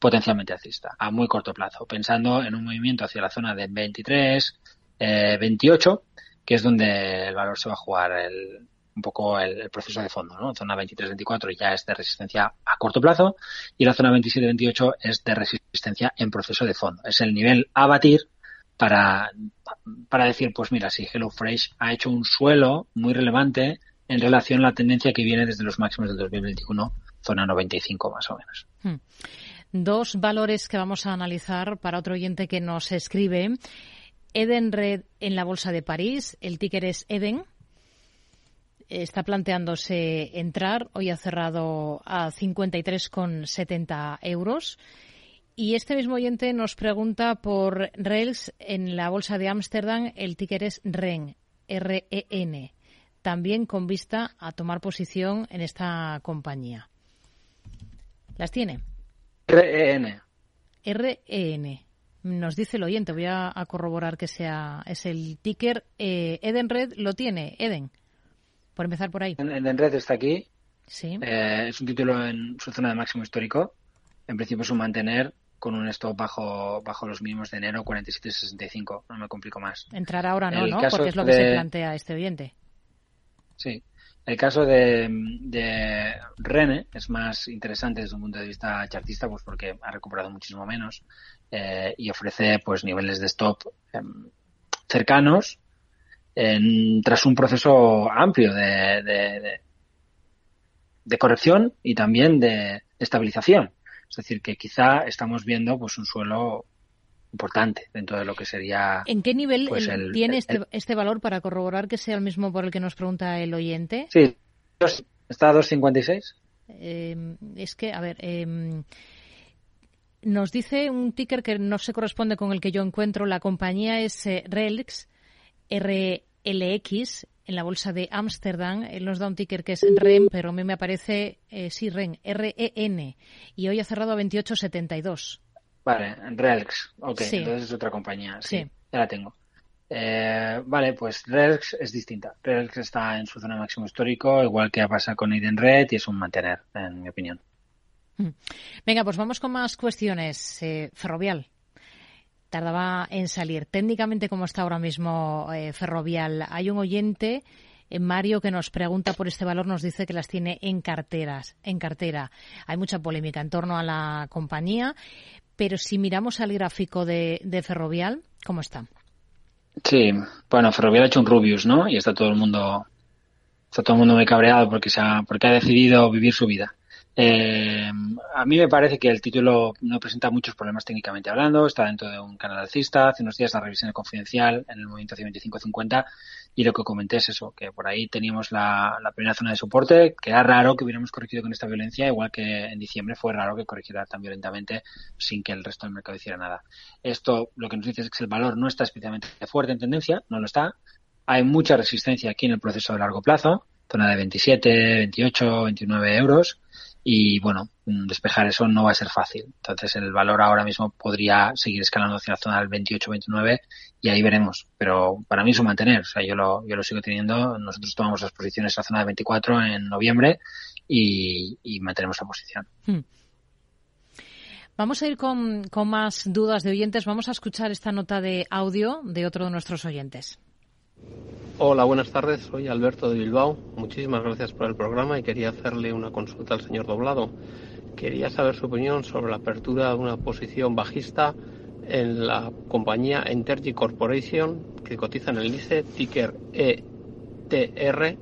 potencialmente alcista a muy corto plazo, pensando en un movimiento hacia la zona de 23, 28, eh, que es donde el valor se va a jugar el, un poco el, proceso de fondo, ¿no? Zona 23-24 ya es de resistencia a corto plazo y la zona 27-28 es de resistencia en proceso de fondo. Es el nivel a batir para, para decir, pues mira, si HelloFresh ha hecho un suelo muy relevante en relación a la tendencia que viene desde los máximos del 2021, zona 95 más o menos. Hmm. Dos valores que vamos a analizar para otro oyente que nos escribe. Eden Red en la Bolsa de París, el ticker es Eden. Está planteándose entrar, hoy ha cerrado a 53,70 euros. Y este mismo oyente nos pregunta por Rails en la Bolsa de Ámsterdam, el ticker es REN, R-E-N, también con vista a tomar posición en esta compañía. ¿Las tiene? REN. REN. Nos dice el oyente, voy a, corroborar que sea es el ticker. Eh, Eden Red lo tiene, Eden. Por empezar por ahí. Eden Red está aquí. Sí. Eh, es un título en su zona de máximo histórico. En principio es un mantener con un stop bajo bajo los mínimos de enero 47.65. No me complico más. Entrar ahora no, ¿no? Porque es lo que se plantea este oyente. Sí. El caso de, de, Rene es más interesante desde un punto de vista chartista, pues porque ha recuperado muchísimo menos eh, y ofrece pues niveles de stop em, cercanos tras un proceso amplio de, de, de, corrección y también de estabilización. Es decir, que quizá estamos viendo pues un suelo importante dentro de lo que sería. ¿En qué nivel pues, tiene este, este valor para corroborar que sea el mismo por el que nos pregunta el oyente? Sí, está a 2.56. Eh, es que, a ver, em, nos dice un ticker que no se corresponde con el que yo encuentro. La compañía es eh, RELX, RLX, en la bolsa de Ámsterdam. Él nos da un ticker que es REM, pero a mí me aparece, eh, sí, REN, R-E-N. Y hoy ha cerrado a 28.72. Vale, Relx. Ok, entonces es otra compañía. Sí, ya la tengo. Eh, vale, pues Relx es distinta. Relx está en su zona máximo histórico, igual que pasa con Red y es un mantener, en mi opinión. Mm. Venga, pues vamos con más cuestiones. Eh, ferrovial. Tardaba en salir. Técnicamente, ¿cómo está ahora mismo eh, Ferrovial? Hay un oyente Mario que nos pregunta por este valor nos dice que las tiene en carteras, en cartera. Hay mucha polémica en torno a la compañía, pero si miramos al gráfico de, Ferrovial, ¿cómo está? Sí, bueno, Ferrovial ha hecho un Rubius, ¿no? Y está todo el mundo está todo el mundo muy cabreado porque, se ha, porque ha decidido vivir su vida. Eh, a mí me parece que el título no presenta muchos problemas técnicamente hablando, está dentro de un canal alcista, hace unos días la revisión confidencial en el movimiento 2550 y lo que comenté es eso, que por ahí teníamos la, primera zona de soporte, que era raro que hubiéramos corregido con esta violencia, igual que en diciembre fue raro que corrigiera tan violentamente sin que el resto del mercado hiciera nada. Esto lo que nos dice es que el valor no está especialmente fuerte en tendencia, no lo está. Hay mucha resistencia aquí en el proceso de largo plazo, zona de 27, 28, 29 euros y bueno, mm, despejar eso no va a ser fácil. Entonces el valor ahora mismo podría seguir escalando hacia la zona del 28-29 y ahí veremos. Pero para mí es un mantener, o sea, yo lo, yo lo sigo teniendo. Nosotros tomamos las posiciones a la zona de 24 en noviembre y, mantenemos la posición. Hmm. Vamos a ir con, con más dudas de oyentes. Vamos a escuchar esta nota de audio de otro de nuestros oyentes. Hola, buenas tardes. Soy Alberto de Bilbao. Muchísimas gracias por el programa y quería hacerle una consulta al señor Doblado. Quería saber su opinión sobre la apertura de una posición bajista en la compañía Entergy Corporation que cotiza en el ICE, ticker ETR,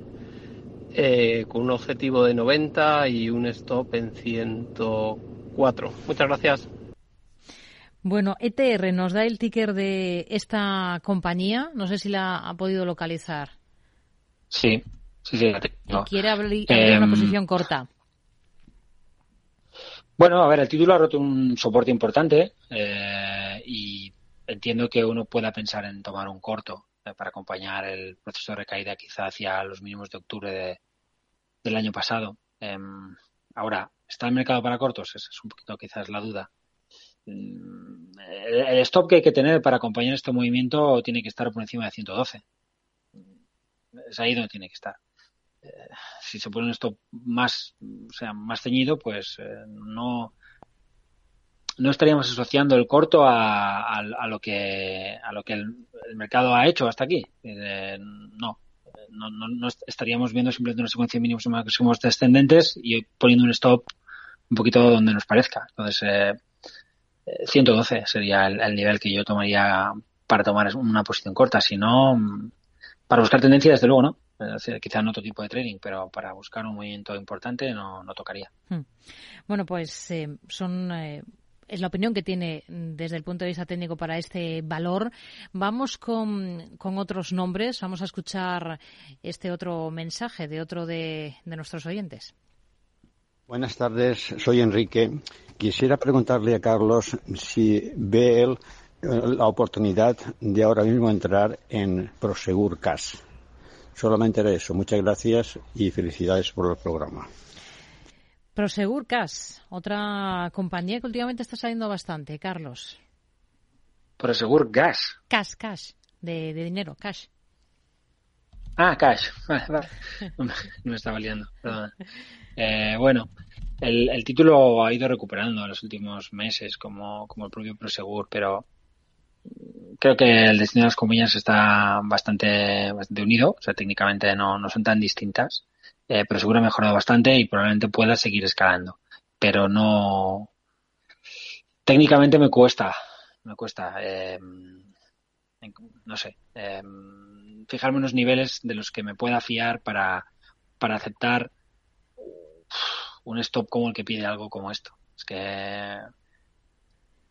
eh, con un objetivo de 90 y un stop en 104. Muchas gracias. Bueno, ETR nos da el ticker de esta compañía. No sé si la ha podido localizar. Sí, sí, sí. La Quiere abrir, una em, posición corta. Bueno, a ver, el título ha roto un soporte importante eh, y entiendo que uno pueda pensar en tomar un corto eh, para acompañar el proceso de recaída quizá hacia los mínimos de octubre del año pasado. Em, ahora, ¿está el mercado para cortos? Esa es un poquito quizás la duda. Mm, el stop que hay que tener para acompañar este movimiento tiene que estar por encima de 112. Es ahí donde tiene que estar. Eh, si se pone un stop más, o sea, más ceñido, pues eh, no, no estaríamos asociando el corto a, a, lo que a lo que el, mercado ha hecho hasta aquí. Eh, no, no, no, estaríamos viendo simplemente una secuencia mínimos y máximos descendentes y poniendo un stop un poquito donde nos parezca. Entonces, eh, 112 sería el, nivel que yo tomaría para tomar una posición corta. Si no, para buscar tendencia, desde luego, ¿no? quizá en otro tipo de trading, pero para buscar un movimiento importante no, no tocaría. Hmm. Bueno, pues eh, son. Eh, es la opinión que tiene desde el punto de vista técnico para este valor. Vamos con, con otros nombres. Vamos a escuchar este otro mensaje de otro de, de nuestros oyentes. Buenas tardes, soy Enrique. Quisiera preguntarle a Carlos si ve él eh, la oportunidad de ahora mismo entrar en Prosegur Cash. Solamente era eso. Muchas gracias y felicidades por el programa. Prosegur Cash, otra compañía que últimamente está saliendo bastante, Carlos. Prosegur Gas. Cash, cash, de, dinero, cash. Ah, cash. no me estaba liando. Eh, bueno, el, título ha ido recuperando en los últimos meses, como, como el propio Prosegur, pero creo que el destino de las compañías está bastante, bastante unido, o sea, técnicamente no, no son tan distintas. Eh, Prosegur ha mejorado bastante y probablemente pueda seguir escalando, pero no. Técnicamente me cuesta, me cuesta, eh, no sé, eh, fijarme unos niveles de los que me pueda fiar para, para aceptar un stop como el que pide algo como esto. Es que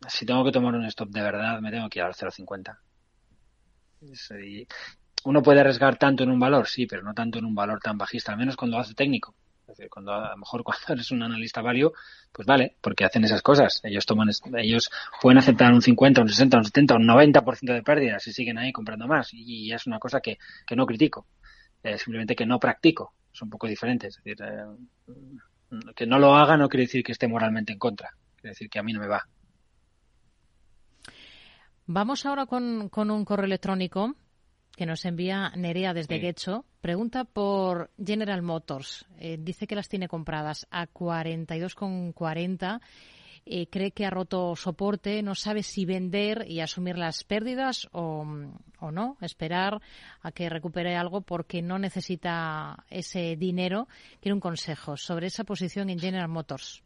si tengo que tomar un stop de verdad, me tengo que ir al 0.50. Uno puede arriesgar tanto en un valor, sí, pero no tanto en un valor tan bajista, al menos cuando hace técnico. Es decir, cuando a lo mejor cuando eres un analista value, pues vale, porque hacen esas cosas. Ellos toman, ellos pueden aceptar un 50, un 60, un 70, un 90% de pérdidas y siguen ahí comprando más. Y, es una cosa que, que no critico, simplemente que no practico. Es un poco diferente. Es decir, eh, que no lo haga no quiere decir que esté moralmente en contra, quiere decir que a mí no me va. Vamos ahora con, un correo electrónico que nos envía Nerea desde Guecho. Pregunta por General Motors. Eh, dice que las tiene compradas a 42,40 eh, cree que ha roto soporte, no sabe si vender y asumir las pérdidas o, no, esperar a que recupere algo porque no necesita ese dinero. Quiere un consejo sobre esa posición en General Motors.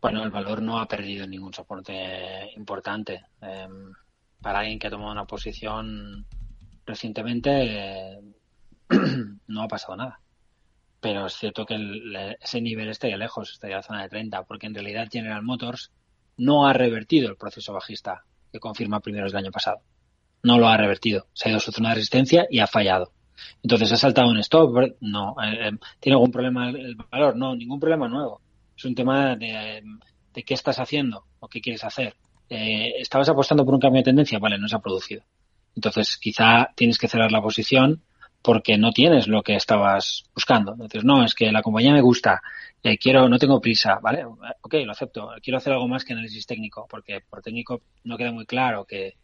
Bueno, el valor no ha perdido ningún soporte importante. Em, para alguien que ha tomado una posición recientemente, no ha pasado nada. Pero es cierto que ese nivel estaría lejos, estaría en la zona de 30, porque en realidad General Motors no ha revertido el proceso bajista que confirma primeros del año pasado. No lo ha revertido. Se ha ido a su zona de resistencia y ha fallado. Entonces ha saltado un stop. No. Eh, eh, ¿Tiene algún problema el valor? No, ningún problema nuevo. Es un tema de, de qué estás haciendo o qué quieres hacer. Eh, ¿Estabas apostando por un cambio de tendencia? Vale, no se ha producido. Entonces, quizá tienes que cerrar la posición porque no tienes lo que estabas buscando. Entonces, no, es que la compañía me gusta, eh, quiero, no tengo prisa, ¿vale? Ok, lo acepto. Quiero hacer algo más que análisis técnico, porque por técnico no queda muy claro que,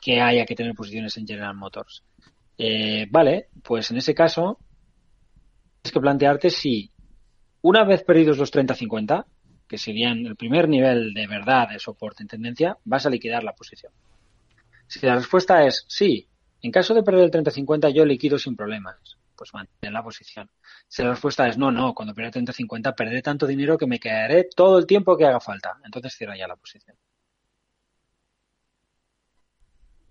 que haya que tener posiciones en General Motors. Eh, vale, pues en ese caso, tienes que plantearte si una vez perdidos los 30-50, que serían el primer nivel de verdad de soporte en tendencia, vas a liquidar la posición. Si la respuesta es sí, en caso de perder el 30-50 yo liquido sin problemas, pues mantén la posición. Si la respuesta es no, no, cuando pierda el 30-50 perderé tanto dinero que me quedaré todo el tiempo que haga falta. Entonces cierra ya la posición.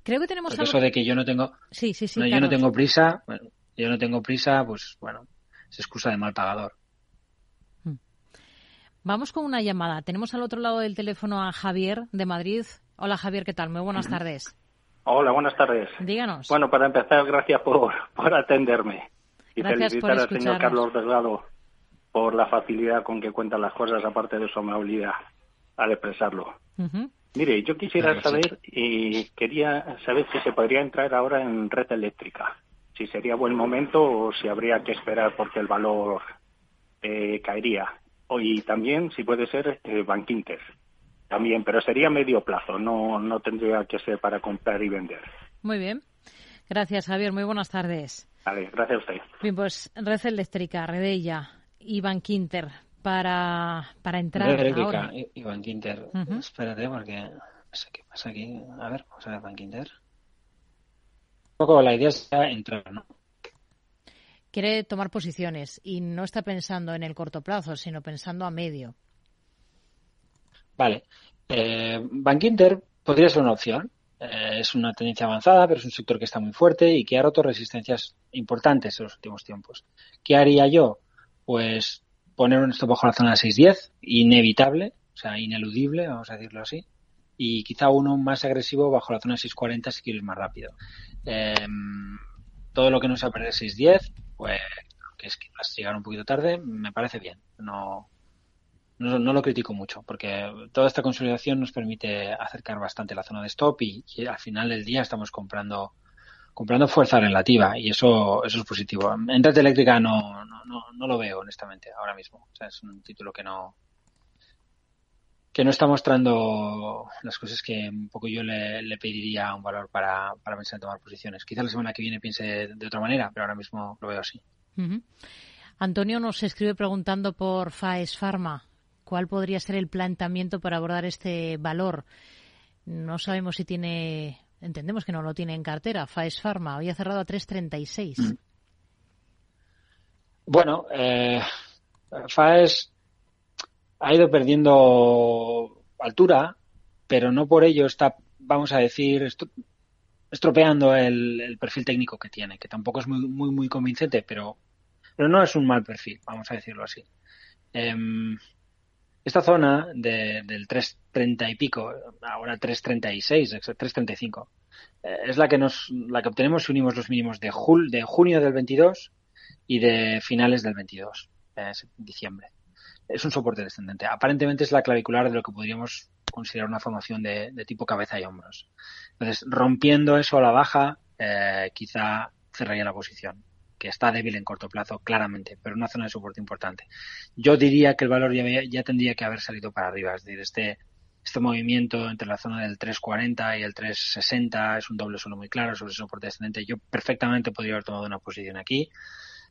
Creo que tenemos algo... eso de que yo no tengo sí, sí, sí, yo no tengo prisa, bueno, yo no tengo prisa, pues bueno, es excusa de mal pagador. Hmm. Vamos con una llamada. Tenemos al otro lado del teléfono a Javier de Madrid. Hola Javier, ¿qué tal? Muy buenas tardes. Hola, buenas tardes. Díganos. Bueno, para empezar, gracias por, por atenderme. Y felicitar al señor Carlos Delgado por la facilidad con que cuentan las cosas, aparte de su amabilidad al expresarlo. Mire, yo quisiera saber y quería saber si se podría entrar ahora en red eléctrica, si sería buen momento o si habría que esperar porque el valor eh, caería. Y también, si puede ser, eh, Bankinter también, pero sería medio plazo, no, no tendría que ser para comprar y vender. Muy bien. Gracias, Javier. Muy buenas tardes. Vale, gracias a usted. Bien, pues Red Eléctrica, Redella, Iván Quinter, para, para entrar Red ahora. Iván Quinter. Espérate, porque no sé qué pasa aquí. A ver, vamos a ver Iván Quinter. Un poco la idea es entrar, ¿no? Quiere tomar posiciones y no está pensando en el corto plazo, sino pensando a medio. Vale. Eh, Bank Inter podría ser una opción. Eh, es una tendencia avanzada, pero es un sector que está muy fuerte y que ha roto resistencias importantes en los últimos tiempos. ¿Qué haría yo? Pues poner un stop bajo la zona de 6.10, inevitable, o sea, ineludible, vamos a decirlo así, y quizá uno más agresivo bajo la zona de 6.40 si quieres más rápido. Em, todo lo que no sea perder 6.10, pues que es quizás llegar un poquito tarde, me parece bien. No, no, lo critico mucho, porque toda esta consolidación nos permite acercar bastante la zona de stop y, al final del día estamos comprando comprando fuerza relativa y eso eso es positivo. En red eléctrica no, no, no, lo veo, honestamente, ahora mismo. O sea, es un título que no que no está mostrando las cosas que un poco yo le, pediría un valor para, para pensar en tomar posiciones. Quizá la semana que viene piense de otra manera, pero ahora mismo lo veo así. Antonio nos escribe preguntando por Faes Pharma cuál podría ser el planteamiento para abordar este valor. No sabemos si tiene, entendemos que no lo tiene en cartera. Faes Pharma había cerrado a 3.36. Mm. Bueno, eh, Faes ha ido perdiendo altura, pero no por ello está, vamos a decir, estropeando el, perfil técnico que tiene, que tampoco es muy, muy, muy convincente, pero, no es un mal perfil, vamos a decirlo así. Em, esta zona de, del 330 y pico, ahora 336, 335, eh, es la que nos, la que obtenemos si unimos los mínimos de, jul, de junio del 22 y de finales del 22, eh, diciembre. Es un soporte descendente. Aparentemente es la clavicular de lo que podríamos considerar una formación de, de tipo cabeza y hombros. Entonces, rompiendo eso a la baja, eh, quizá cerraría la posición que está débil en corto plazo, claramente, pero una zona de soporte importante. Yo diría que el valor ya, tendría que haber salido para arriba, es decir, este, este movimiento entre la zona del 340 y el 360 es un doble suelo muy claro sobre el soporte descendente. Yo perfectamente podría haber tomado una posición aquí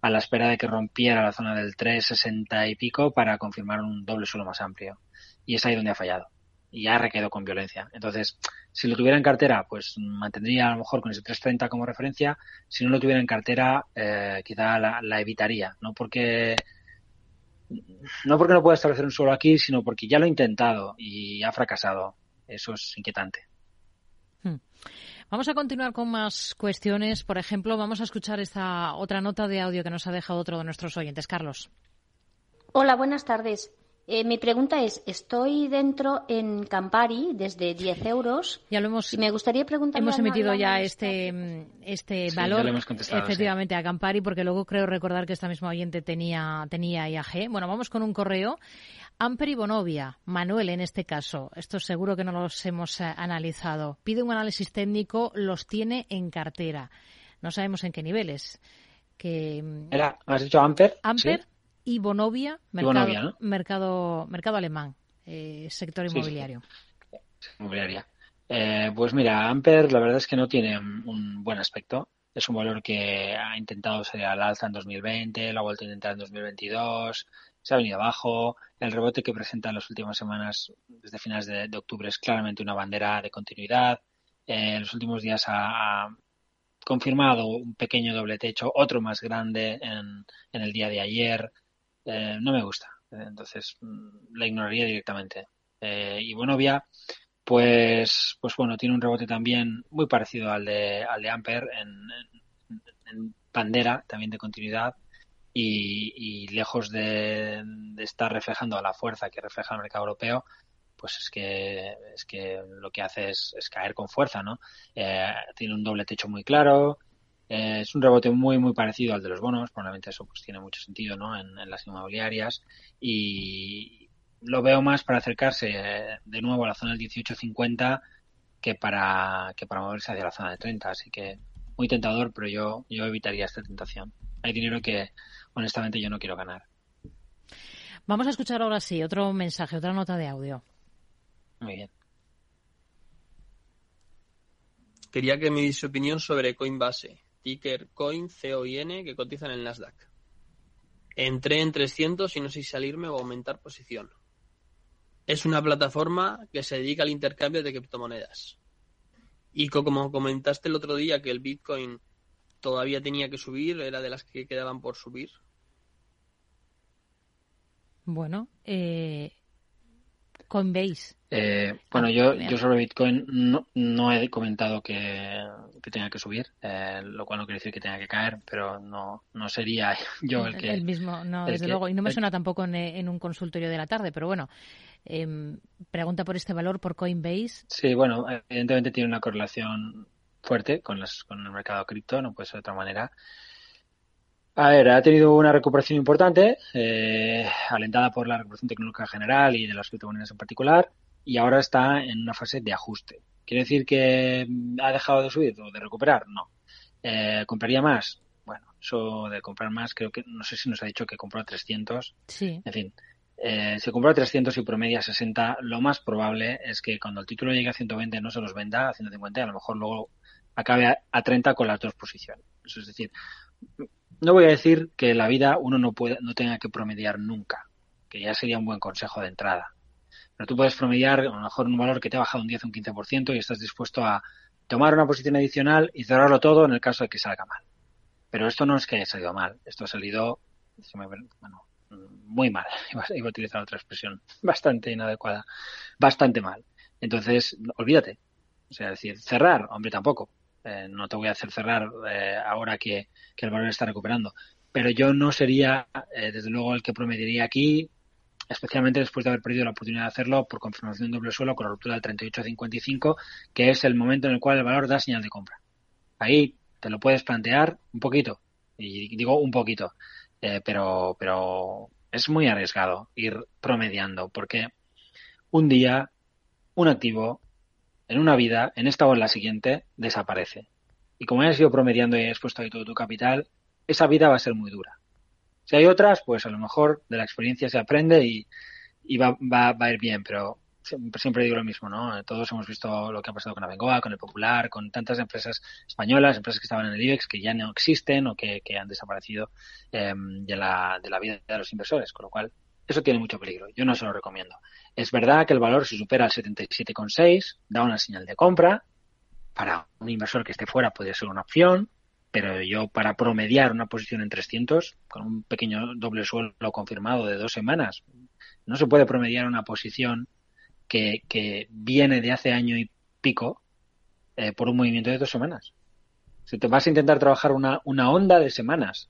a la espera de que rompiera la zona del 360 y pico para confirmar un doble suelo más amplio. Y es ahí donde ha fallado y ya requedó con violencia. Entonces, si lo tuviera en cartera, pues mantendría a lo mejor con ese 330 como referencia. Si no lo tuviera en cartera, eh, quizá la, evitaría. No porque no porque no pueda establecer un suelo aquí, sino porque ya lo ha intentado y ha fracasado. Eso es inquietante. Hmm. Vamos a continuar con más cuestiones. Por ejemplo, vamos a escuchar esta otra nota de audio que nos ha dejado otro de nuestros oyentes. Carlos. Hola, buenas tardes. Eh, mi pregunta es, estoy dentro en Campari desde 10 euros. Ya lo hemos. Y me gustaría preguntar. Hemos emitido ya este este valor, efectivamente, a Campari, porque luego creo recordar que esta misma oyente tenía tenía IAG. Bueno, vamos con un correo. Amper y Bonovia, Manuel en este caso, esto seguro que no los hemos eh, analizado. Pide un análisis técnico, los tiene en cartera. No sabemos en qué niveles. Que, mm, Era, ¿Has dicho Amper? Bonovia, mercado, mercado, mercado, alemán, eh, sector inmobiliario. Inmobiliaria. Eh, pues mira, Amper la verdad es que no tiene un buen aspecto. Es un valor que ha intentado salir al alza en 2020, lo ha vuelto a intentar en 2022, se ha venido abajo. El rebote que presenta en las últimas semanas, desde finales de, octubre, es claramente una bandera de continuidad. Eh, en los últimos días ha, confirmado un pequeño doble techo, otro más grande en, en el día de ayer. Eh, no me gusta. Eh, entonces, mm, la ignoraría directamente. y Bonovia, pues, pues bueno, tiene un rebote también muy parecido al de, al de Amper en, en bandera, también de continuidad y, lejos de, estar reflejando a la fuerza que refleja el mercado europeo, pues es que es que lo que hace es, caer con fuerza, ¿no? Eh, tiene un doble techo muy claro, eh, es un rebote muy muy parecido al de los bonos, probablemente eso pues tiene mucho sentido, ¿no? En, las inmobiliarias y lo veo más para acercarse eh, de nuevo a la zona del 18.50 que para que para moverse hacia la zona de 30, así que muy tentador, pero yo yo evitaría esta tentación. Hay dinero que honestamente yo no quiero ganar. Vamos a escuchar ahora sí otro mensaje, otra nota de audio. Muy bien. Quería que me diese opinión sobre Coinbase, ticker Coin, COIN, que cotiza en el Nasdaq. Entré en 300 y no sé si salirme o aumentar posición. Es una plataforma que se dedica al intercambio de criptomonedas. Y como comentaste el otro día que el Bitcoin todavía tenía que subir, era de las que quedaban por subir. Bueno, eh, Coinbase. Eh, bueno, ah, yo, yo sobre Bitcoin no, no he comentado que, tenga que subir, eh, lo cual no quiere decir que tenga que caer, pero no, no sería yo el que... El mismo, no, desde luego. Y no me suena tampoco en, en, un consultorio de la tarde, pero bueno, eh, pregunta por este valor, por Coinbase. Sí, bueno, evidentemente tiene una correlación fuerte con, las, con el mercado cripto, no puede ser de otra manera. A ver, ha tenido una recuperación importante, eh, alentada por la recuperación tecnológica general y de las criptomonedas en particular, y ahora está en una fase de ajuste. ¿Quiere decir que ha dejado de subir o de recuperar? No. Eh, ¿Compraría más? Bueno, eso de comprar más, creo que, no sé si nos ha dicho que compró a 300. Sí. En fin, eh, si compró a 300 y promedia 60, lo más probable es que cuando el título llegue a 120 no se los venda a 150 y a lo mejor luego acabe a, 30 con las dos posiciones. es decir, no voy a decir que la vida uno no, puede, no tenga que promediar nunca, que ya sería un buen consejo de entrada. Pero tú puedes promediar a lo mejor un valor que te ha bajado un 10 o un 15% y estás dispuesto a tomar una posición adicional y cerrarlo todo en el caso de que salga mal. Pero esto no es que haya salido mal, esto ha salido bueno, muy mal, iba a utilizar otra expresión, bastante inadecuada, bastante mal. Entonces, olvídate. O sea, decir, cerrar, hombre, tampoco. Eh, no te voy a hacer cerrar eh, ahora que, el valor está recuperando. Pero yo no sería, eh, desde luego, el que promediaría aquí, especialmente después de haber perdido la oportunidad de hacerlo por confirmación de doble suelo con la ruptura del 38.55, que es el momento en el cual el valor da señal de compra. Ahí te lo puedes plantear un poquito, y digo un poquito, pero, pero es muy arriesgado ir promediando, porque un día un activo en una vida, en esta o en la siguiente, desaparece. Y como hayas ido promediando y has puesto ahí todo tu capital, esa vida va a ser muy dura. Si hay otras, pues a lo mejor de la experiencia se aprende y, va, va, a ir bien, pero siempre, digo lo mismo, ¿no? Todos hemos visto lo que ha pasado con Abengoa, con el Popular, con tantas empresas españolas, empresas que estaban en el IBEX que ya no existen o que, han desaparecido em, de, la, de la vida de los inversores, con lo cual eso tiene mucho peligro. Yo no se lo recomiendo. Es verdad que el valor si supera el 77,6 da una señal de compra. Para un inversor que esté fuera puede ser una opción, pero yo para promediar una posición en 300 con un pequeño doble suelo confirmado de dos semanas, no se puede promediar una posición que, viene de hace año y pico eh, por un movimiento de dos semanas. Si te vas a intentar trabajar una, una onda de semanas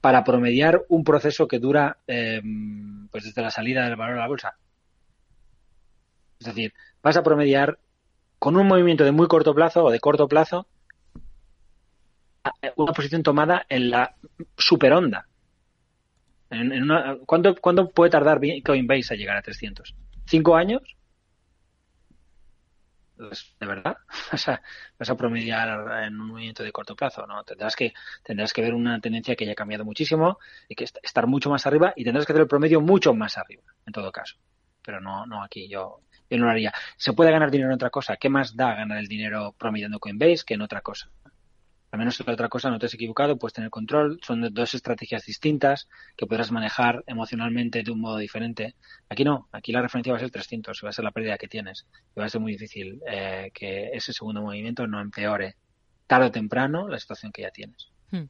para promediar un proceso que dura eh, pues desde la salida del valor a la bolsa. Es decir, vas a promediar con un movimiento de muy corto plazo o de corto plazo una posición tomada en la superonda. En, en una, ¿cuánto, ¿Cuánto puede tardar Coinbase a llegar a 300? ¿Cinco años? Pues, ¿De verdad? ¿Vas a promediar en un movimiento de corto plazo? No, tendrás que, tendrás que ver una tendencia que haya cambiado muchísimo y que estar mucho más arriba y tendrás que hacer el promedio mucho más arriba, en todo caso. Pero no, no aquí, yo, yo no haría. ¿Se puede ganar dinero en otra cosa? ¿Qué más da ganar el dinero promediando Coinbase que en otra cosa? Al menos en otra cosa no te has equivocado, puedes tener control, son dos estrategias distintas que podrás manejar emocionalmente de un modo diferente. Aquí no, aquí la referencia va a ser 300, va a ser la pérdida que tienes y va a ser muy difícil eh, que ese segundo movimiento no empeore tarde o temprano la situación que ya tienes. Hmm.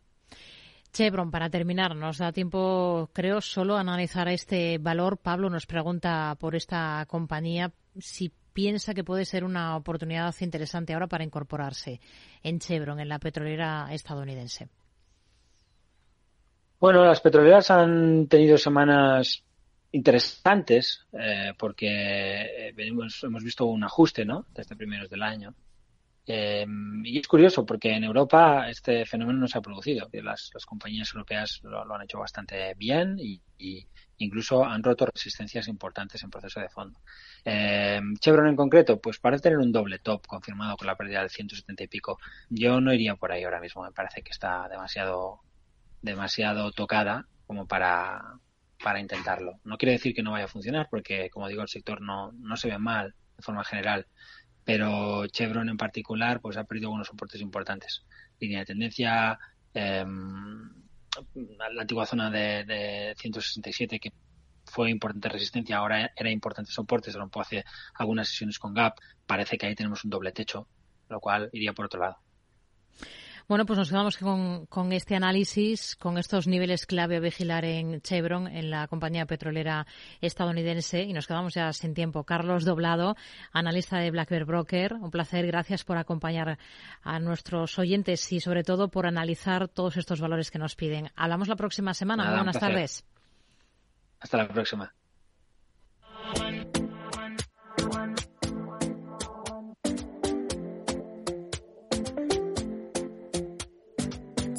Chevron, para terminar, nos da tiempo, creo, solo analizar este valor. Pablo nos pregunta por esta compañía si piensa que puede ser una oportunidad interesante ahora para incorporarse en Chevron, en la petrolera estadounidense? Bueno, las petroleras han tenido semanas interesantes eh, porque eh, hemos visto un ajuste ¿no? desde primeros del año. Eh, y es curioso porque en Europa este fenómeno no se ha producido. Las, las compañías europeas lo, han hecho bastante bien y, incluso han roto resistencias importantes en proceso de fondo. Eh, Chevron en concreto, pues parece tener un doble top confirmado con la pérdida del 170 y pico. Yo no iría por ahí ahora mismo, me parece que está demasiado, demasiado tocada como para, para intentarlo. No quiere decir que no vaya a funcionar, porque como digo, el sector no, no se ve mal de forma general, pero Chevron en particular pues ha perdido algunos soportes importantes. Línea de tendencia, eh, la antigua zona de, de 167 que fue importante resistencia, ahora era importante soporte, se rompió hace algunas sesiones con Gap, parece que ahí tenemos un doble techo, lo cual iría por otro lado. Bueno, pues nos quedamos con, este análisis, con estos niveles clave a vigilar en Chevron, en la compañía petrolera estadounidense, y nos quedamos ya sin tiempo. Carlos Doblado, analista de Black Bear Broker, un placer, gracias por acompañar a nuestros oyentes y sobre todo por analizar todos estos valores que nos piden. Hablamos la próxima semana. buenas tardes. Hasta la próxima.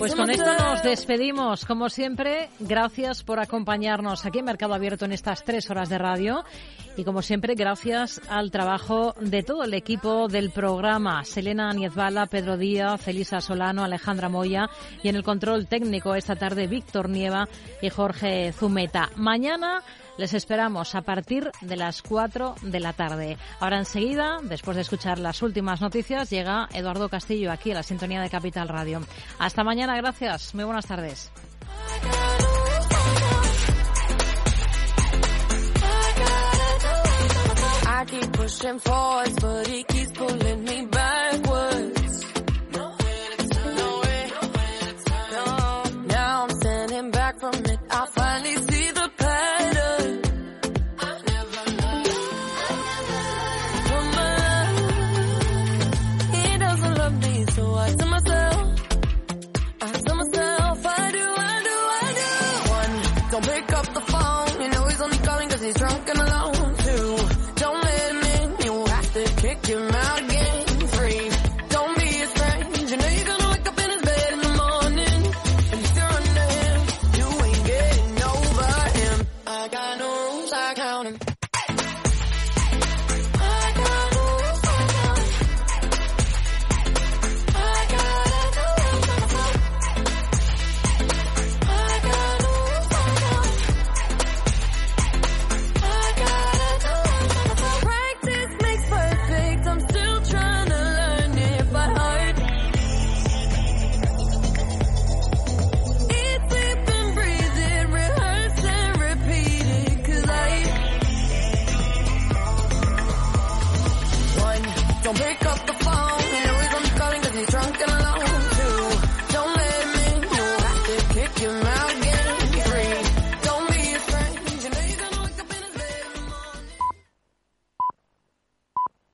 Pues con esto nos despedimos. Como siempre, gracias por acompañarnos aquí en Mercado Abierto en estas tres horas de radio. Y como siempre, gracias al trabajo de todo el equipo del programa. Selena Niezbala, Pedro Díaz, Felisa Solano, Alejandra Moya y en el control técnico esta tarde Víctor Nieva y Jorge Zumeta. Mañana les esperamos a partir de las 4 de la tarde. Ahora enseguida, después de escuchar las últimas noticias, llega Eduardo Castillo aquí a la sintonía de Capital Radio. Hasta mañana, gracias. Muy buenas tardes. I keep pushing forwards, but he keeps